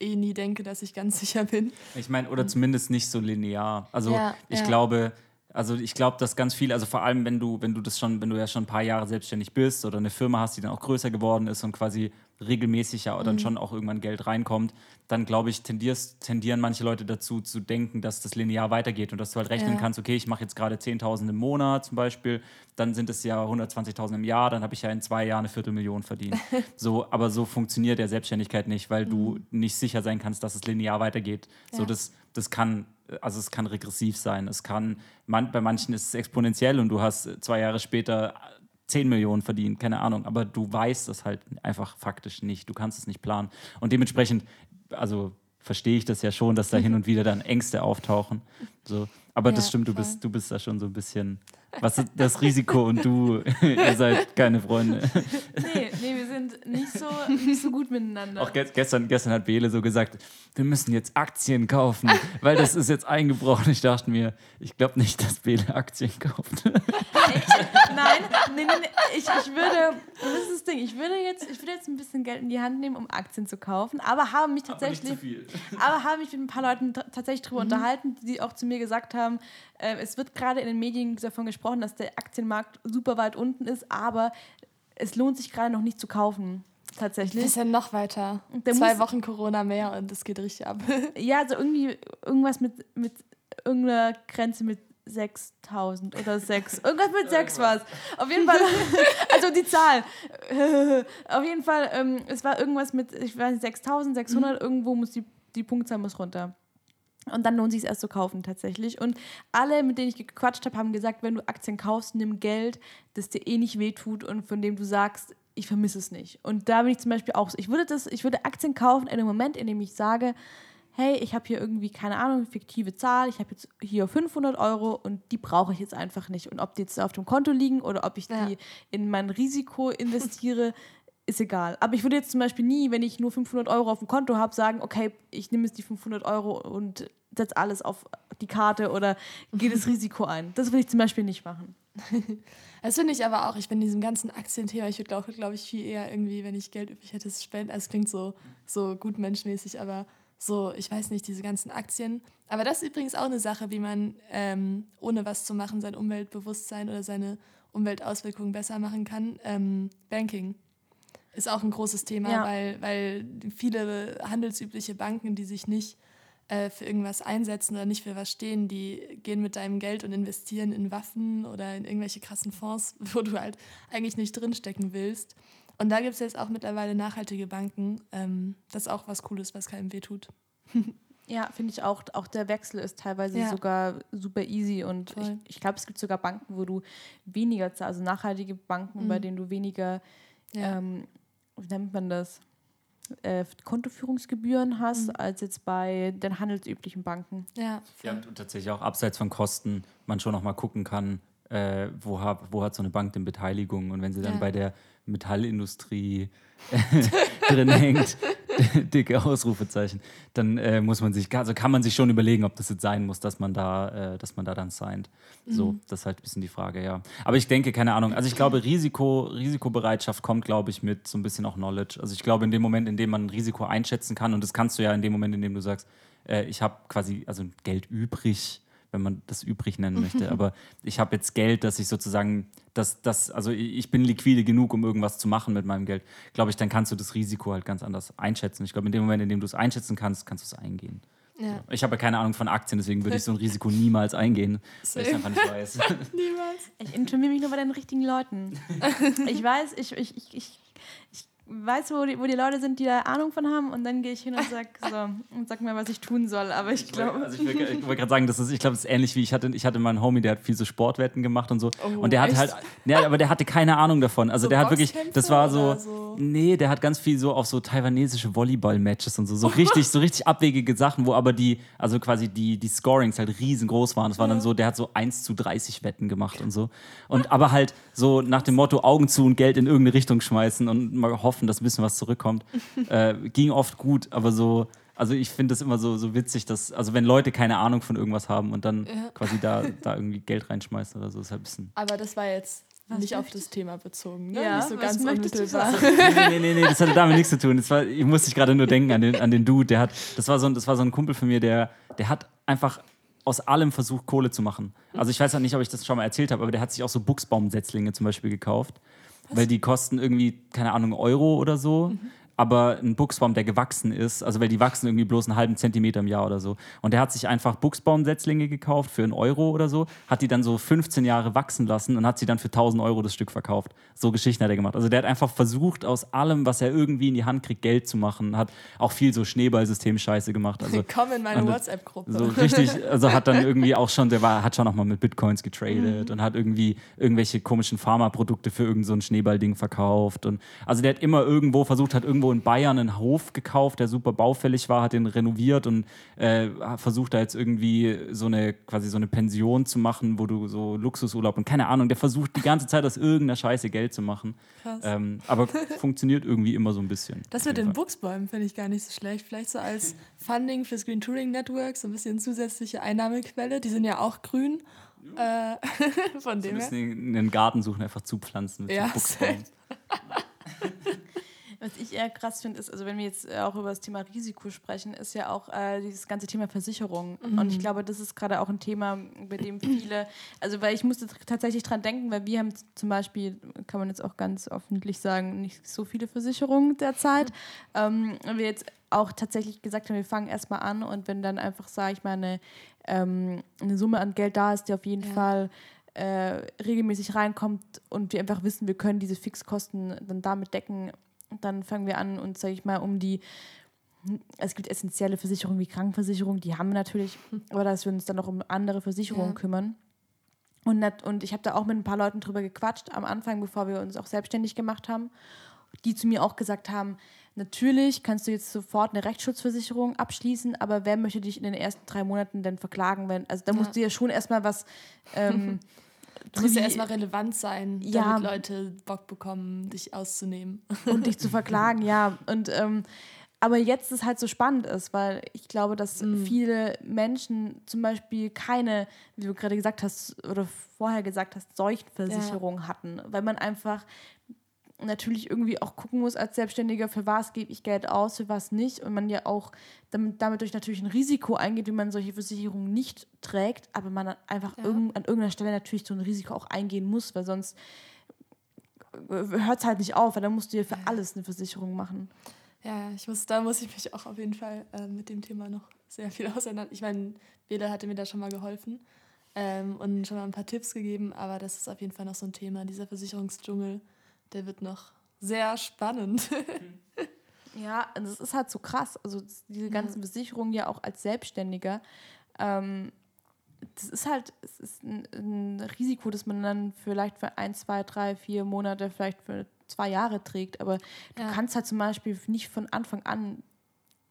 eh nie denke, dass ich ganz *laughs* sicher bin. Ich meine, oder zumindest nicht so linear. Also ja, ich ja. glaube, also ich glaube, dass ganz viel, also vor allem, wenn du, wenn du das schon, wenn du ja schon ein paar Jahre selbstständig bist oder eine Firma hast, die dann auch größer geworden ist und quasi regelmäßig ja dann mhm. schon auch irgendwann Geld reinkommt, dann glaube ich, tendierst, tendieren manche Leute dazu zu denken, dass das linear weitergeht und dass du halt rechnen ja. kannst, okay, ich mache jetzt gerade 10.000 im Monat zum Beispiel, dann sind es ja 120.000 im Jahr, dann habe ich ja in zwei Jahren eine Viertelmillion verdient. *laughs* so, aber so funktioniert ja Selbstständigkeit nicht, weil mhm. du nicht sicher sein kannst, dass es linear weitergeht. Ja. So, das, das kann, also es kann regressiv sein. Es kann, man, bei manchen ist es exponentiell und du hast zwei Jahre später 10 Millionen verdient, keine Ahnung, aber du weißt es halt einfach faktisch nicht, du kannst es nicht planen. Und dementsprechend, also verstehe ich das ja schon, dass da hin und wieder dann Ängste auftauchen. So. Aber ja, das stimmt, du bist, du bist da schon so ein bisschen was ist das Risiko und du, *laughs* ihr seid keine Freunde. Nee, nee, wir sind nicht so, nicht so gut miteinander. Auch ge gestern, gestern hat Bele so gesagt, wir müssen jetzt Aktien kaufen, weil das ist jetzt eingebrochen. Ich dachte mir, ich glaube nicht, dass Bele Aktien kauft. Ich, nein, nee, nee, nee, ich, ich würde, das ist das Ding, ich würde, jetzt, ich würde jetzt ein bisschen Geld in die Hand nehmen, um Aktien zu kaufen, aber habe mich tatsächlich, aber, aber habe mich mit ein paar Leuten tatsächlich darüber mhm. unterhalten, die auch zu mir gesagt haben, äh, es wird gerade in den Medien davon gesprochen, dass der Aktienmarkt super weit unten ist, aber es lohnt sich gerade noch nicht zu kaufen. Tatsächlich. Bisschen noch weiter. Zwei Wochen Corona mehr und es geht richtig ab. *laughs* ja, also irgendwie irgendwas mit, mit irgendeiner Grenze mit 6000 oder 6. *laughs* Irgendwas mit 6 war es. Auf jeden Fall, *laughs* also die Zahl. Auf jeden Fall, ähm, es war irgendwas mit, ich weiß nicht, 6600, mhm. irgendwo muss die, die Punktzahl muss runter. Und dann lohnt sich es erst zu kaufen tatsächlich. Und alle, mit denen ich gequatscht habe, haben gesagt, wenn du Aktien kaufst, nimm Geld, das dir eh nicht wehtut und von dem du sagst, ich vermisse es nicht. Und da bin ich zum Beispiel auch so. Ich würde, das, ich würde Aktien kaufen in dem Moment, in dem ich sage, hey, ich habe hier irgendwie, keine Ahnung, fiktive Zahl, ich habe jetzt hier 500 Euro und die brauche ich jetzt einfach nicht. Und ob die jetzt auf dem Konto liegen oder ob ich Ja. die in mein Risiko investiere, ist egal. Aber ich würde jetzt zum Beispiel nie, wenn ich nur 500 Euro auf dem Konto habe, sagen, okay, ich nehme jetzt die 500 Euro und setze alles auf die Karte oder gehe das Risiko ein. Das würde ich zum Beispiel nicht machen. *laughs* Das finde ich aber auch, ich bin in diesem ganzen Aktienthema, ich würde glaube glaub ich viel eher irgendwie, wenn ich Geld übrig hätte, spenden. Also es klingt so, so gut menschmäßig, aber so, ich weiß nicht, diese ganzen Aktien. Aber das ist übrigens auch eine Sache, wie man ähm, ohne was zu machen sein Umweltbewusstsein oder seine Umweltauswirkungen besser machen kann. Ähm, Banking ist auch ein großes Thema, Ja. weil, weil viele handelsübliche Banken, die sich nicht äh, für irgendwas einsetzen oder nicht für was stehen, die gehen mit deinem Geld und investieren in Waffen oder in irgendwelche krassen Fonds, *laughs* wo du halt eigentlich nicht drinstecken willst. Und da gibt es jetzt auch mittlerweile nachhaltige Banken. Ähm, das ist auch was Cooles, was keinem wehtut. *laughs* Ja, finde ich auch. Auch der Wechsel ist teilweise Ja. sogar super easy und ich, Voll. ich glaube, es gibt sogar Banken, wo du weniger zahlst, also nachhaltige Banken, bei denen du weniger, Mhm. Ja. ähm, wie nennt man das, äh, Kontoführungsgebühren hast, Mhm. als jetzt bei den handelsüblichen Banken. Ja, Ja, und tatsächlich auch abseits von Kosten man schon noch mal gucken kann, äh, wo, hab, wo hat so eine Bank denn Beteiligung und wenn sie dann Ja. bei der Metallindustrie *laughs* drin hängt, *laughs* dicke Ausrufezeichen, dann äh, muss man sich, also kann man sich schon überlegen, ob das jetzt sein muss, dass man da, äh, dass man da dann signed. So, das ist halt ein bisschen die Frage, ja. Aber ich denke, keine Ahnung, also ich glaube, Risiko, Risikobereitschaft kommt, glaube ich, mit so ein bisschen auch Knowledge. Also ich glaube, in dem Moment, in dem man ein Risiko einschätzen kann, und das kannst du ja in dem Moment, in dem du sagst, äh, ich habe quasi also Geld übrig, wenn man das übrig nennen möchte. Aber ich habe jetzt Geld, dass ich sozusagen, dass das, also ich bin liquide genug, um irgendwas zu machen mit meinem Geld. Glaube ich, dann kannst du das Risiko halt ganz anders einschätzen. Ich glaube, in dem Moment, in dem du es einschätzen kannst, kannst du es eingehen. ja. Ich habe ja keine Ahnung von Aktien, deswegen würde ich so ein *laughs* Risiko niemals eingehen, weil ich einfach nicht weiß. *laughs* Niemals. Ich informiere mich nur bei den richtigen Leuten. *laughs* ich weiß, ich, ich, ich, ich, ich weiß, wo die, wo die Leute sind, die da Ahnung von haben und dann gehe ich hin und sag, *laughs* so, und sag mir, was ich tun soll. Aber ich glaube, Also ich wollte gerade sagen, das ist, ich glaube, das ist ähnlich wie ich hatte, ich hatte mal einen Homie, der hat viel so Sportwetten gemacht und so. Oh, und der hat echt? halt, ja, aber der hatte keine Ahnung davon. Also So der hat wirklich, das war so, so? nee, der hat ganz viel so auf so taiwanesische Volleyball-Matches und so, so richtig, so richtig abwegige Sachen, wo aber die, also quasi die, die Scorings halt riesengroß waren. Das war dann so, der hat so 1 zu 30 Wetten gemacht und so. Und aber halt so nach dem Motto Augen zu und Geld in irgendeine Richtung schmeißen und mal hoffen, dass ein bisschen was zurückkommt. *laughs* äh, ging oft gut, aber so, also ich finde das immer so, so witzig, dass, also wenn Leute keine Ahnung von irgendwas haben und dann Ja. quasi da, *laughs* da irgendwie Geld reinschmeißen oder so, ist halt ein bisschen. Aber das war jetzt nicht auf das Thema bezogen, ne? Ja, nicht so was ganz unmittelbar. *laughs* nee, nee, nee, nee, das hatte damit nichts zu tun. Das war, ich musste ich gerade nur denken an den, an den Dude, der hat, das war, so ein, das war so ein Kumpel von mir, der, der hat einfach aus allem versucht, Kohle zu machen. Also ich weiß auch nicht, ob ich das schon mal erzählt habe, aber der hat sich auch so Buchsbaumsetzlinge zum Beispiel gekauft. Weil die kosten irgendwie, keine Ahnung, Euro oder so. Aber ein Buchsbaum, der gewachsen ist, also weil die wachsen irgendwie bloß einen halben Zentimeter im Jahr oder so. Und der hat sich einfach Buchsbaumsetzlinge gekauft für einen Euro oder so, hat die dann so 15 Jahre wachsen lassen und hat sie dann für 1000 Euro das Stück verkauft. So Geschichten hat er gemacht. Also der hat einfach versucht, aus allem, was er irgendwie in die Hand kriegt, Geld zu machen. Hat auch viel so Schneeballsystem-Scheiße gemacht. Also Komm in meine WhatsApp-Gruppe. so richtig, also hat dann irgendwie auch schon, der war, hat schon auch mal mit Bitcoins getradet und hat irgendwie irgendwelche komischen Pharmaprodukte für irgend so Schneeballding verkauft. Und also der hat immer irgendwo versucht, hat irgendwo in Bayern einen Hof gekauft, der super baufällig war, hat den renoviert und äh, versucht da jetzt irgendwie so eine, quasi so eine Pension zu machen, wo du so Luxusurlaub und keine Ahnung, der versucht die ganze Zeit aus irgendeiner Scheiße Geld zu machen. Ähm, aber *laughs* funktioniert irgendwie immer so ein bisschen. Das mit den. Buchsbäumen finde ich gar nicht so schlecht. Vielleicht so als Funding fürs Green Touring Network, so ein bisschen zusätzliche Einnahmequelle. Die sind ja auch grün. Äh, *laughs* von Wir dem her. müssen einen Garten suchen, einfach zupflanzen mit Ja, so Buchsbaum. *laughs* Was ich eher krass finde, ist, also wenn wir jetzt äh, auch über das Thema Risiko sprechen, ist ja auch äh, dieses ganze Thema Versicherung. Und ich glaube, das ist gerade auch ein Thema, bei dem viele, also weil ich musste tatsächlich dran denken, weil wir haben zum Beispiel, kann man jetzt auch ganz öffentlich sagen, nicht so viele Versicherungen derzeit. Ähm, und wir jetzt auch tatsächlich gesagt haben, wir fangen erstmal an und wenn dann einfach, sage ich mal, eine, ähm, eine Summe an Geld da ist, die auf jeden Ja. Fall äh, regelmäßig reinkommt und wir einfach wissen, wir können diese Fixkosten dann damit decken, dann fangen wir an, uns, sage ich mal, um die es gibt essentielle Versicherungen wie Krankenversicherung, die haben wir natürlich, aber dass wir uns dann noch um andere Versicherungen Ja. kümmern. Und, nat- und ich habe da auch mit ein paar Leuten drüber gequatscht am Anfang, bevor wir uns auch selbstständig gemacht haben, die zu mir auch gesagt haben, natürlich kannst du jetzt sofort eine Rechtsschutzversicherung abschließen, aber wer möchte dich in den ersten drei Monaten denn verklagen? Wenn, also da Ja. musst du ja schon erstmal was ähm, *laughs* Es muss ja erstmal relevant sein, damit Ja. Leute Bock bekommen, dich auszunehmen. *laughs* und dich zu verklagen, ja. Und ähm, aber jetzt ist halt so spannend ist, weil ich glaube, dass viele Menschen zum Beispiel keine, wie du gerade gesagt hast oder vorher gesagt hast, Seuchenversicherung hatten, weil man einfach natürlich irgendwie auch gucken muss als Selbstständiger, für was gebe ich Geld aus, für was nicht. Und man ja auch damit, damit durch natürlich ein Risiko eingeht, wenn man solche Versicherungen nicht trägt, aber man einfach Ja. irgend, an irgendeiner Stelle natürlich so ein Risiko auch eingehen muss, weil sonst hört es halt nicht auf, weil dann musst du ja für alles eine Versicherung machen. Ja, ich muss, da muss ich mich auch auf jeden Fall äh, mit dem Thema noch sehr viel *laughs* auseinander. Ich meine, Bela hatte mir da schon mal geholfen ähm, und schon mal ein paar Tipps gegeben, aber das ist auf jeden Fall noch so ein Thema. Dieser Versicherungsdschungel, der wird noch sehr spannend. *laughs* Ja, und es ist halt so krass. Also das- diese ganzen Versicherungen ja auch als Selbstständiger. Ähm, das ist halt, es ist ein, ein Risiko, das man dann vielleicht für ein, zwei, drei, vier Monate, vielleicht für zwei Jahre trägt. Aber du Ja. kannst halt zum Beispiel nicht von Anfang an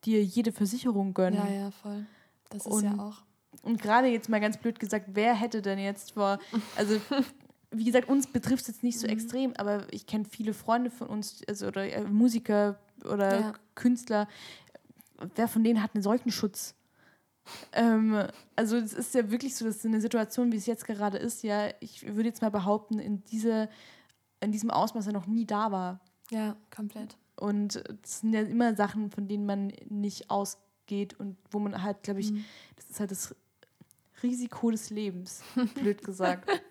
dir jede Versicherung gönnen. ja, ja, voll. Das ist Und- ja auch. Und gerade jetzt mal ganz blöd gesagt, wer hätte denn jetzt vor, also *laughs* wie gesagt, uns betrifft es jetzt nicht Mhm. so extrem, aber ich kenne viele Freunde von uns, also oder äh, Musiker oder Ja. Künstler, wer von denen hat einen Seuchenschutz? Ähm, also es ist ja wirklich so, dass eine Situation, wie es jetzt gerade ist, ja, ich würde jetzt mal behaupten, in, diese, in diesem Ausmaß ja noch nie da war. Ja, komplett. Und das sind ja immer Sachen, von denen man nicht ausgeht und wo man halt, glaube ich, Mhm. das ist halt das Risiko des Lebens, blöd gesagt. *laughs*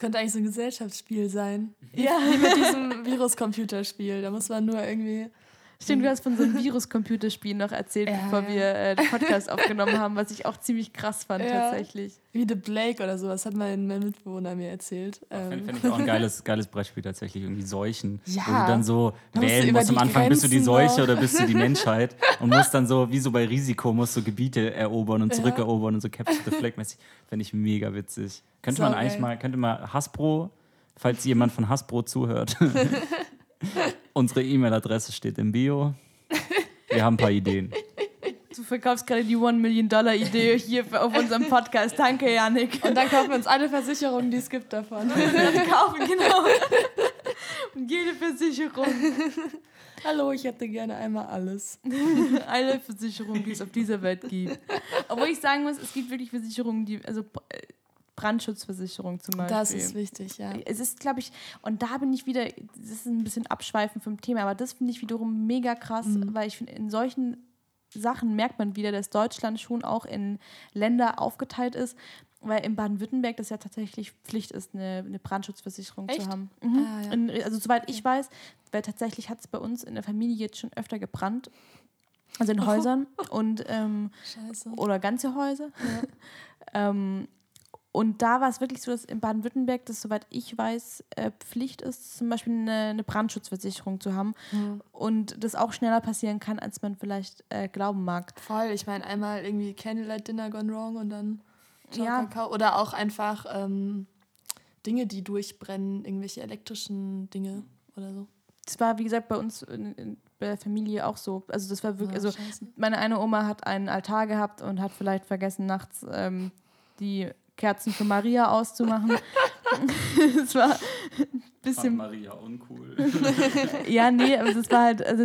Könnte eigentlich so ein Gesellschaftsspiel sein. ja, Wie mit diesem Virus-Computerspiel. Da muss man nur irgendwie. Stimmt, du hast von so einem Virus-Computerspiel noch erzählt, Ja, bevor ja. wir äh, den Podcast aufgenommen haben, was ich auch ziemlich krass fand Ja. tatsächlich. Wie The Blake oder sowas hat mein, mein Mitbewohner mir erzählt. Ähm, fänd ich auch ein geiles, geiles Brettspiel tatsächlich, irgendwie Seuchen. Ja. Wo du dann so Da musst wählen musst am Anfang, bist du die Grenzen Seuche noch. oder bist du die *laughs* Menschheit und musst dann so, wie so bei Risiko, musst du Gebiete erobern und Ja. zurückerobern und so Capture the Flag mäßig. Fände ich mega witzig. Könnte man Saugeil. eigentlich mal, könnte mal Hasbro, falls jemand von Hasbro zuhört, *laughs* *laughs* unsere E-Mail-Adresse steht im Bio. Wir haben ein paar Ideen. Du verkaufst gerade die One-Million-Dollar-Idee hier auf unserem Podcast. Danke, Janik. und dann kaufen wir uns alle Versicherungen, die es gibt davon. *laughs* Wir kaufen, genau. Und jede Versicherung, Hallo, ich hätte gerne einmal alles. eine Versicherung, die es auf dieser Welt gibt. Obwohl ich sagen muss, es gibt wirklich Versicherungen, die, also äh, Brandschutzversicherung zum Beispiel. Das ist wichtig, ja. Es ist, glaube ich, und da bin ich wieder, das ist ein bisschen abschweifen vom Thema, aber das finde ich wiederum mega krass, Mhm. weil ich finde, in solchen Sachen merkt man wieder, dass Deutschland schon auch in Länder aufgeteilt ist, weil in Baden-Württemberg das ja tatsächlich Pflicht ist, eine, eine Brandschutzversicherung Echt? zu haben. Mhm. Ah, ja. in, also soweit ich weiß, weil tatsächlich hat es bei uns in der Familie jetzt schon öfter gebrannt, also in *laughs* Häusern und ähm, oder ganze Häuser. *laughs* ähm, und da war es wirklich so, dass in Baden-Württemberg das, soweit ich weiß, äh, Pflicht ist, zum Beispiel eine, eine Brandschutzversicherung zu haben. Mhm. Und das auch schneller passieren kann, als man vielleicht äh, glauben mag. Voll, ich meine, einmal irgendwie Candlelight Dinner gone wrong und dann Ciao Ja. Kakao. Oder auch einfach ähm, Dinge, die durchbrennen, irgendwelche elektrischen Dinge oder so. Das war, wie gesagt, bei uns in, in, bei der Familie auch so. Also das war wirklich, Ah, also scheiße. meine eine Oma hat einen Altar gehabt und hat vielleicht vergessen, nachts ähm, die Kerzen für Maria auszumachen. *laughs* Es war ein bisschen Maria, uncool. *laughs* Ja, nee, aber das war halt, also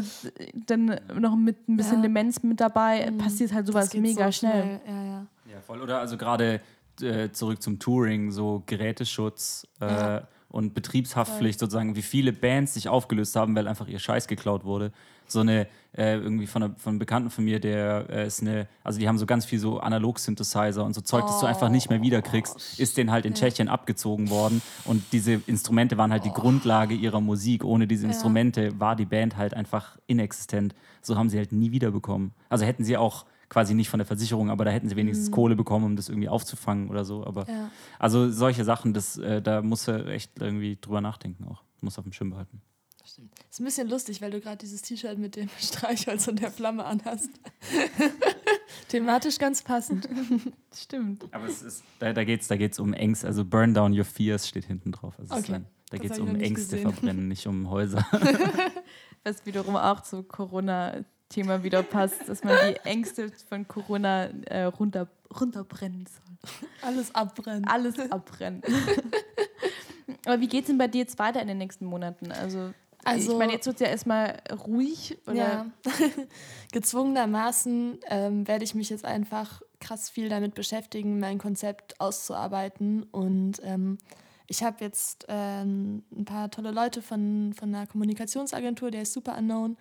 dann noch mit ein bisschen Ja. Demenz mit dabei, Mhm. passiert halt sowas mega so schnell. Ja, ja. Ja, voll. Oder also gerade äh, zurück zum Touring, so Geräteschutz äh, Ja. Und Betriebshaftpflicht sozusagen, wie viele Bands sich aufgelöst haben, weil einfach ihr Scheiß geklaut wurde. So eine, äh, irgendwie von, einer, von einem Bekannten von mir, der äh, ist eine, also die haben so ganz viel so Analog-Synthesizer und so Zeug, das du einfach nicht mehr wiederkriegst, ist denen halt in Tschechien abgezogen worden. Und diese Instrumente waren halt die Grundlage ihrer Musik. Ohne diese Ja. Instrumente war die Band halt einfach inexistent. So haben sie halt nie wiederbekommen. Also hätten sie auch quasi nicht von der Versicherung, aber da hätten sie wenigstens Kohle bekommen, um das irgendwie aufzufangen oder so. Aber Ja. also solche Sachen, das, äh, da musst du echt irgendwie drüber nachdenken auch. Muss auf dem Schirm behalten. Stimmt. Ist ein bisschen lustig, weil du gerade dieses T-Shirt mit dem *laughs* Streichholz und der Flamme anhast. *laughs* Thematisch ganz passend. *laughs* Stimmt. Aber es ist, da, da geht es da geht's um Ängste, also Burn Down Your Fears steht hinten drauf. Also es ist Okay. ein, da geht es um Ängste gesehen. verbrennen, nicht um Häuser. Was wiederum auch zu Corona-Thema wieder passt, dass man die Ängste von Corona äh, runter, runterbrennen soll. Alles abbrennen. Alles abbrennen. Aber wie geht's denn bei dir jetzt weiter in den nächsten Monaten? Also, Also- ich meine, jetzt wird es ja erstmal ruhig. Oder? Ja, *laughs* gezwungenermaßen ähm, werde ich mich jetzt einfach krass viel damit beschäftigen, mein Konzept auszuarbeiten. Und ähm, ich habe jetzt ähm, ein paar tolle Leute von, von einer Kommunikationsagentur, der ist Super Unknown.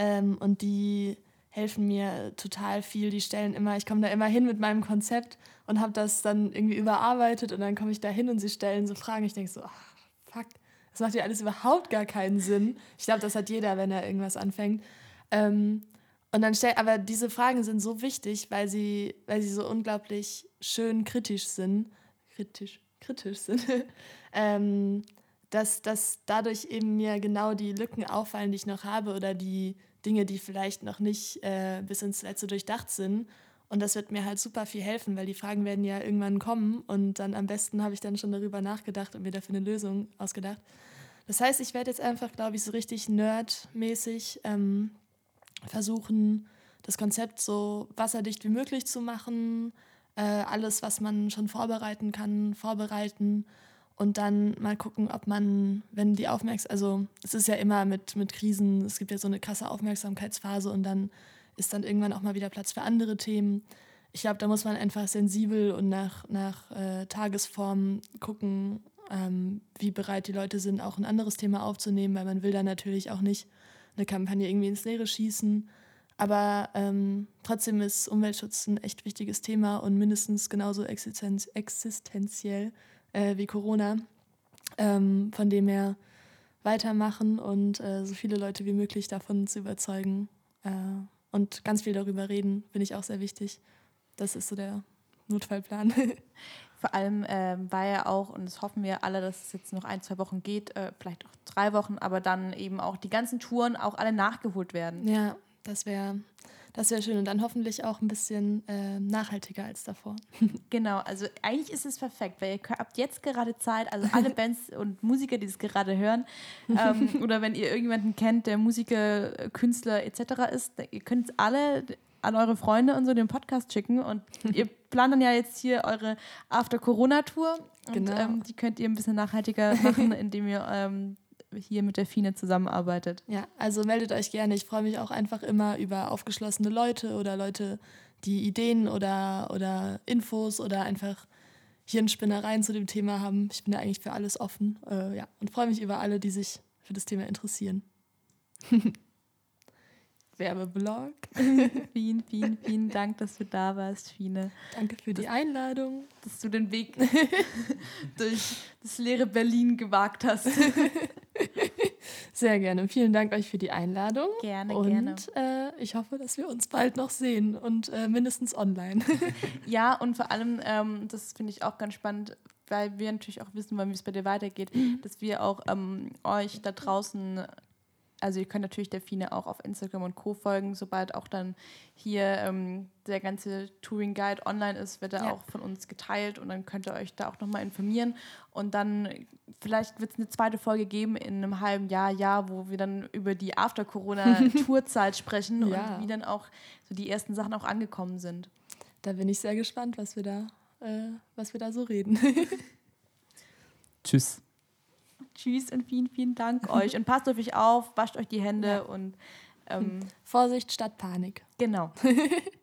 Ähm, und die helfen mir total viel. Die stellen immer, ich komme da immer hin mit meinem Konzept und habe das dann irgendwie überarbeitet und dann komme ich da hin und sie stellen so Fragen. Ich denke so, ach, fuck, das macht ja alles überhaupt gar keinen Sinn. Ich glaube, das hat jeder, wenn er irgendwas anfängt. Ähm, und dann stell, aber diese Fragen sind so wichtig, weil sie, weil sie so unglaublich schön kritisch sind. Kritisch, kritisch sind. *laughs* ähm, dass, dass dadurch eben mir genau die Lücken auffallen, die ich noch habe oder die Dinge, die vielleicht noch nicht äh, bis ins Letzte durchdacht sind. Und das wird mir halt super viel helfen, weil die Fragen werden ja irgendwann kommen und dann am besten habe ich dann schon darüber nachgedacht und mir dafür eine Lösung ausgedacht. Das heißt, ich werde jetzt einfach, glaube ich, so richtig nerdmäßig ähm, versuchen, das Konzept so wasserdicht wie möglich zu machen, äh, alles, was man schon vorbereiten kann, vorbereiten und dann mal gucken, ob man, wenn die Aufmerksamkeit, also es ist ja immer mit, mit Krisen, es gibt ja so eine krasse Aufmerksamkeitsphase und dann ist dann irgendwann auch mal wieder Platz für andere Themen. Ich glaube, da muss man einfach sensibel und nach, nach äh, Tagesform gucken, ähm, wie bereit die Leute sind, auch ein anderes Thema aufzunehmen, weil man will da natürlich auch nicht eine Kampagne irgendwie ins Leere schießen. Aber ähm, trotzdem ist Umweltschutz ein echt wichtiges Thema und mindestens genauso existenz existenziell äh, wie Corona. Ähm, von dem her weitermachen und äh, so viele Leute wie möglich davon zu überzeugen. Äh, und ganz viel darüber reden, finde ich auch sehr wichtig. Das ist so der Notfallplan. *laughs* Vor allem ähm, war ja auch, und das hoffen wir alle, dass es jetzt noch ein, zwei Wochen geht, äh, vielleicht auch drei Wochen, aber dann eben auch die ganzen Touren auch alle nachgeholt werden. ja, das wäre das wär schön und dann hoffentlich auch ein bisschen äh, nachhaltiger als davor. *laughs* Genau, also eigentlich ist es perfekt, weil ihr habt jetzt gerade Zeit, also alle *laughs* Bands und Musiker, die das gerade hören, ähm, *laughs* oder wenn ihr irgendjemanden kennt, der Musiker, äh, Künstler etc. ist, ihr könnt es alle an eure Freunde und so den Podcast schicken und ihr plant dann ja jetzt hier eure After-Corona-Tour und Genau. ähm, die könnt ihr ein bisschen nachhaltiger machen, indem ihr ähm, hier mit der Fine zusammenarbeitet. Ja, also meldet euch gerne. Ich freue mich auch einfach immer über aufgeschlossene Leute oder Leute, die Ideen oder, oder Infos oder einfach Hirnspinnereien zu dem Thema haben. Ich bin da eigentlich für alles offen. Äh, ja, und freue mich über alle, die sich für das Thema interessieren. *laughs* Werbeblog. *laughs* Vielen, vielen, vielen Dank, dass du da warst, Fine. Danke für die Einladung. dass du den Weg *laughs* durch das leere Berlin gewagt hast. Sehr gerne. Vielen Dank euch für die Einladung. Gerne, und, gerne. Äh, ich hoffe, dass wir uns bald noch sehen und äh, mindestens online. *laughs* Ja, und vor allem, ähm, das finde ich auch ganz spannend, weil wir natürlich auch wissen wollen, wie es bei dir weitergeht, dass wir auch ähm, euch da draußen, also ihr könnt natürlich der Fine auch auf Instagram und Co. folgen, sobald auch dann hier ähm, der ganze Touring Guide online ist, wird er Ja. auch von uns geteilt und dann könnt ihr euch da auch nochmal informieren und dann vielleicht wird es eine zweite Folge geben in einem halben Jahr, Jahr, wo wir dann über die After-Corona-Tourzeit *laughs* sprechen Ja. und wie dann auch so die ersten Sachen auch angekommen sind. da bin ich sehr gespannt, was wir da, äh, was wir da so reden. *laughs* Tschüss. Tschüss und vielen, vielen Dank *laughs* euch. Und passt auf euch auf, wascht euch die Hände und ähm, Vorsicht statt Panik. genau. *laughs*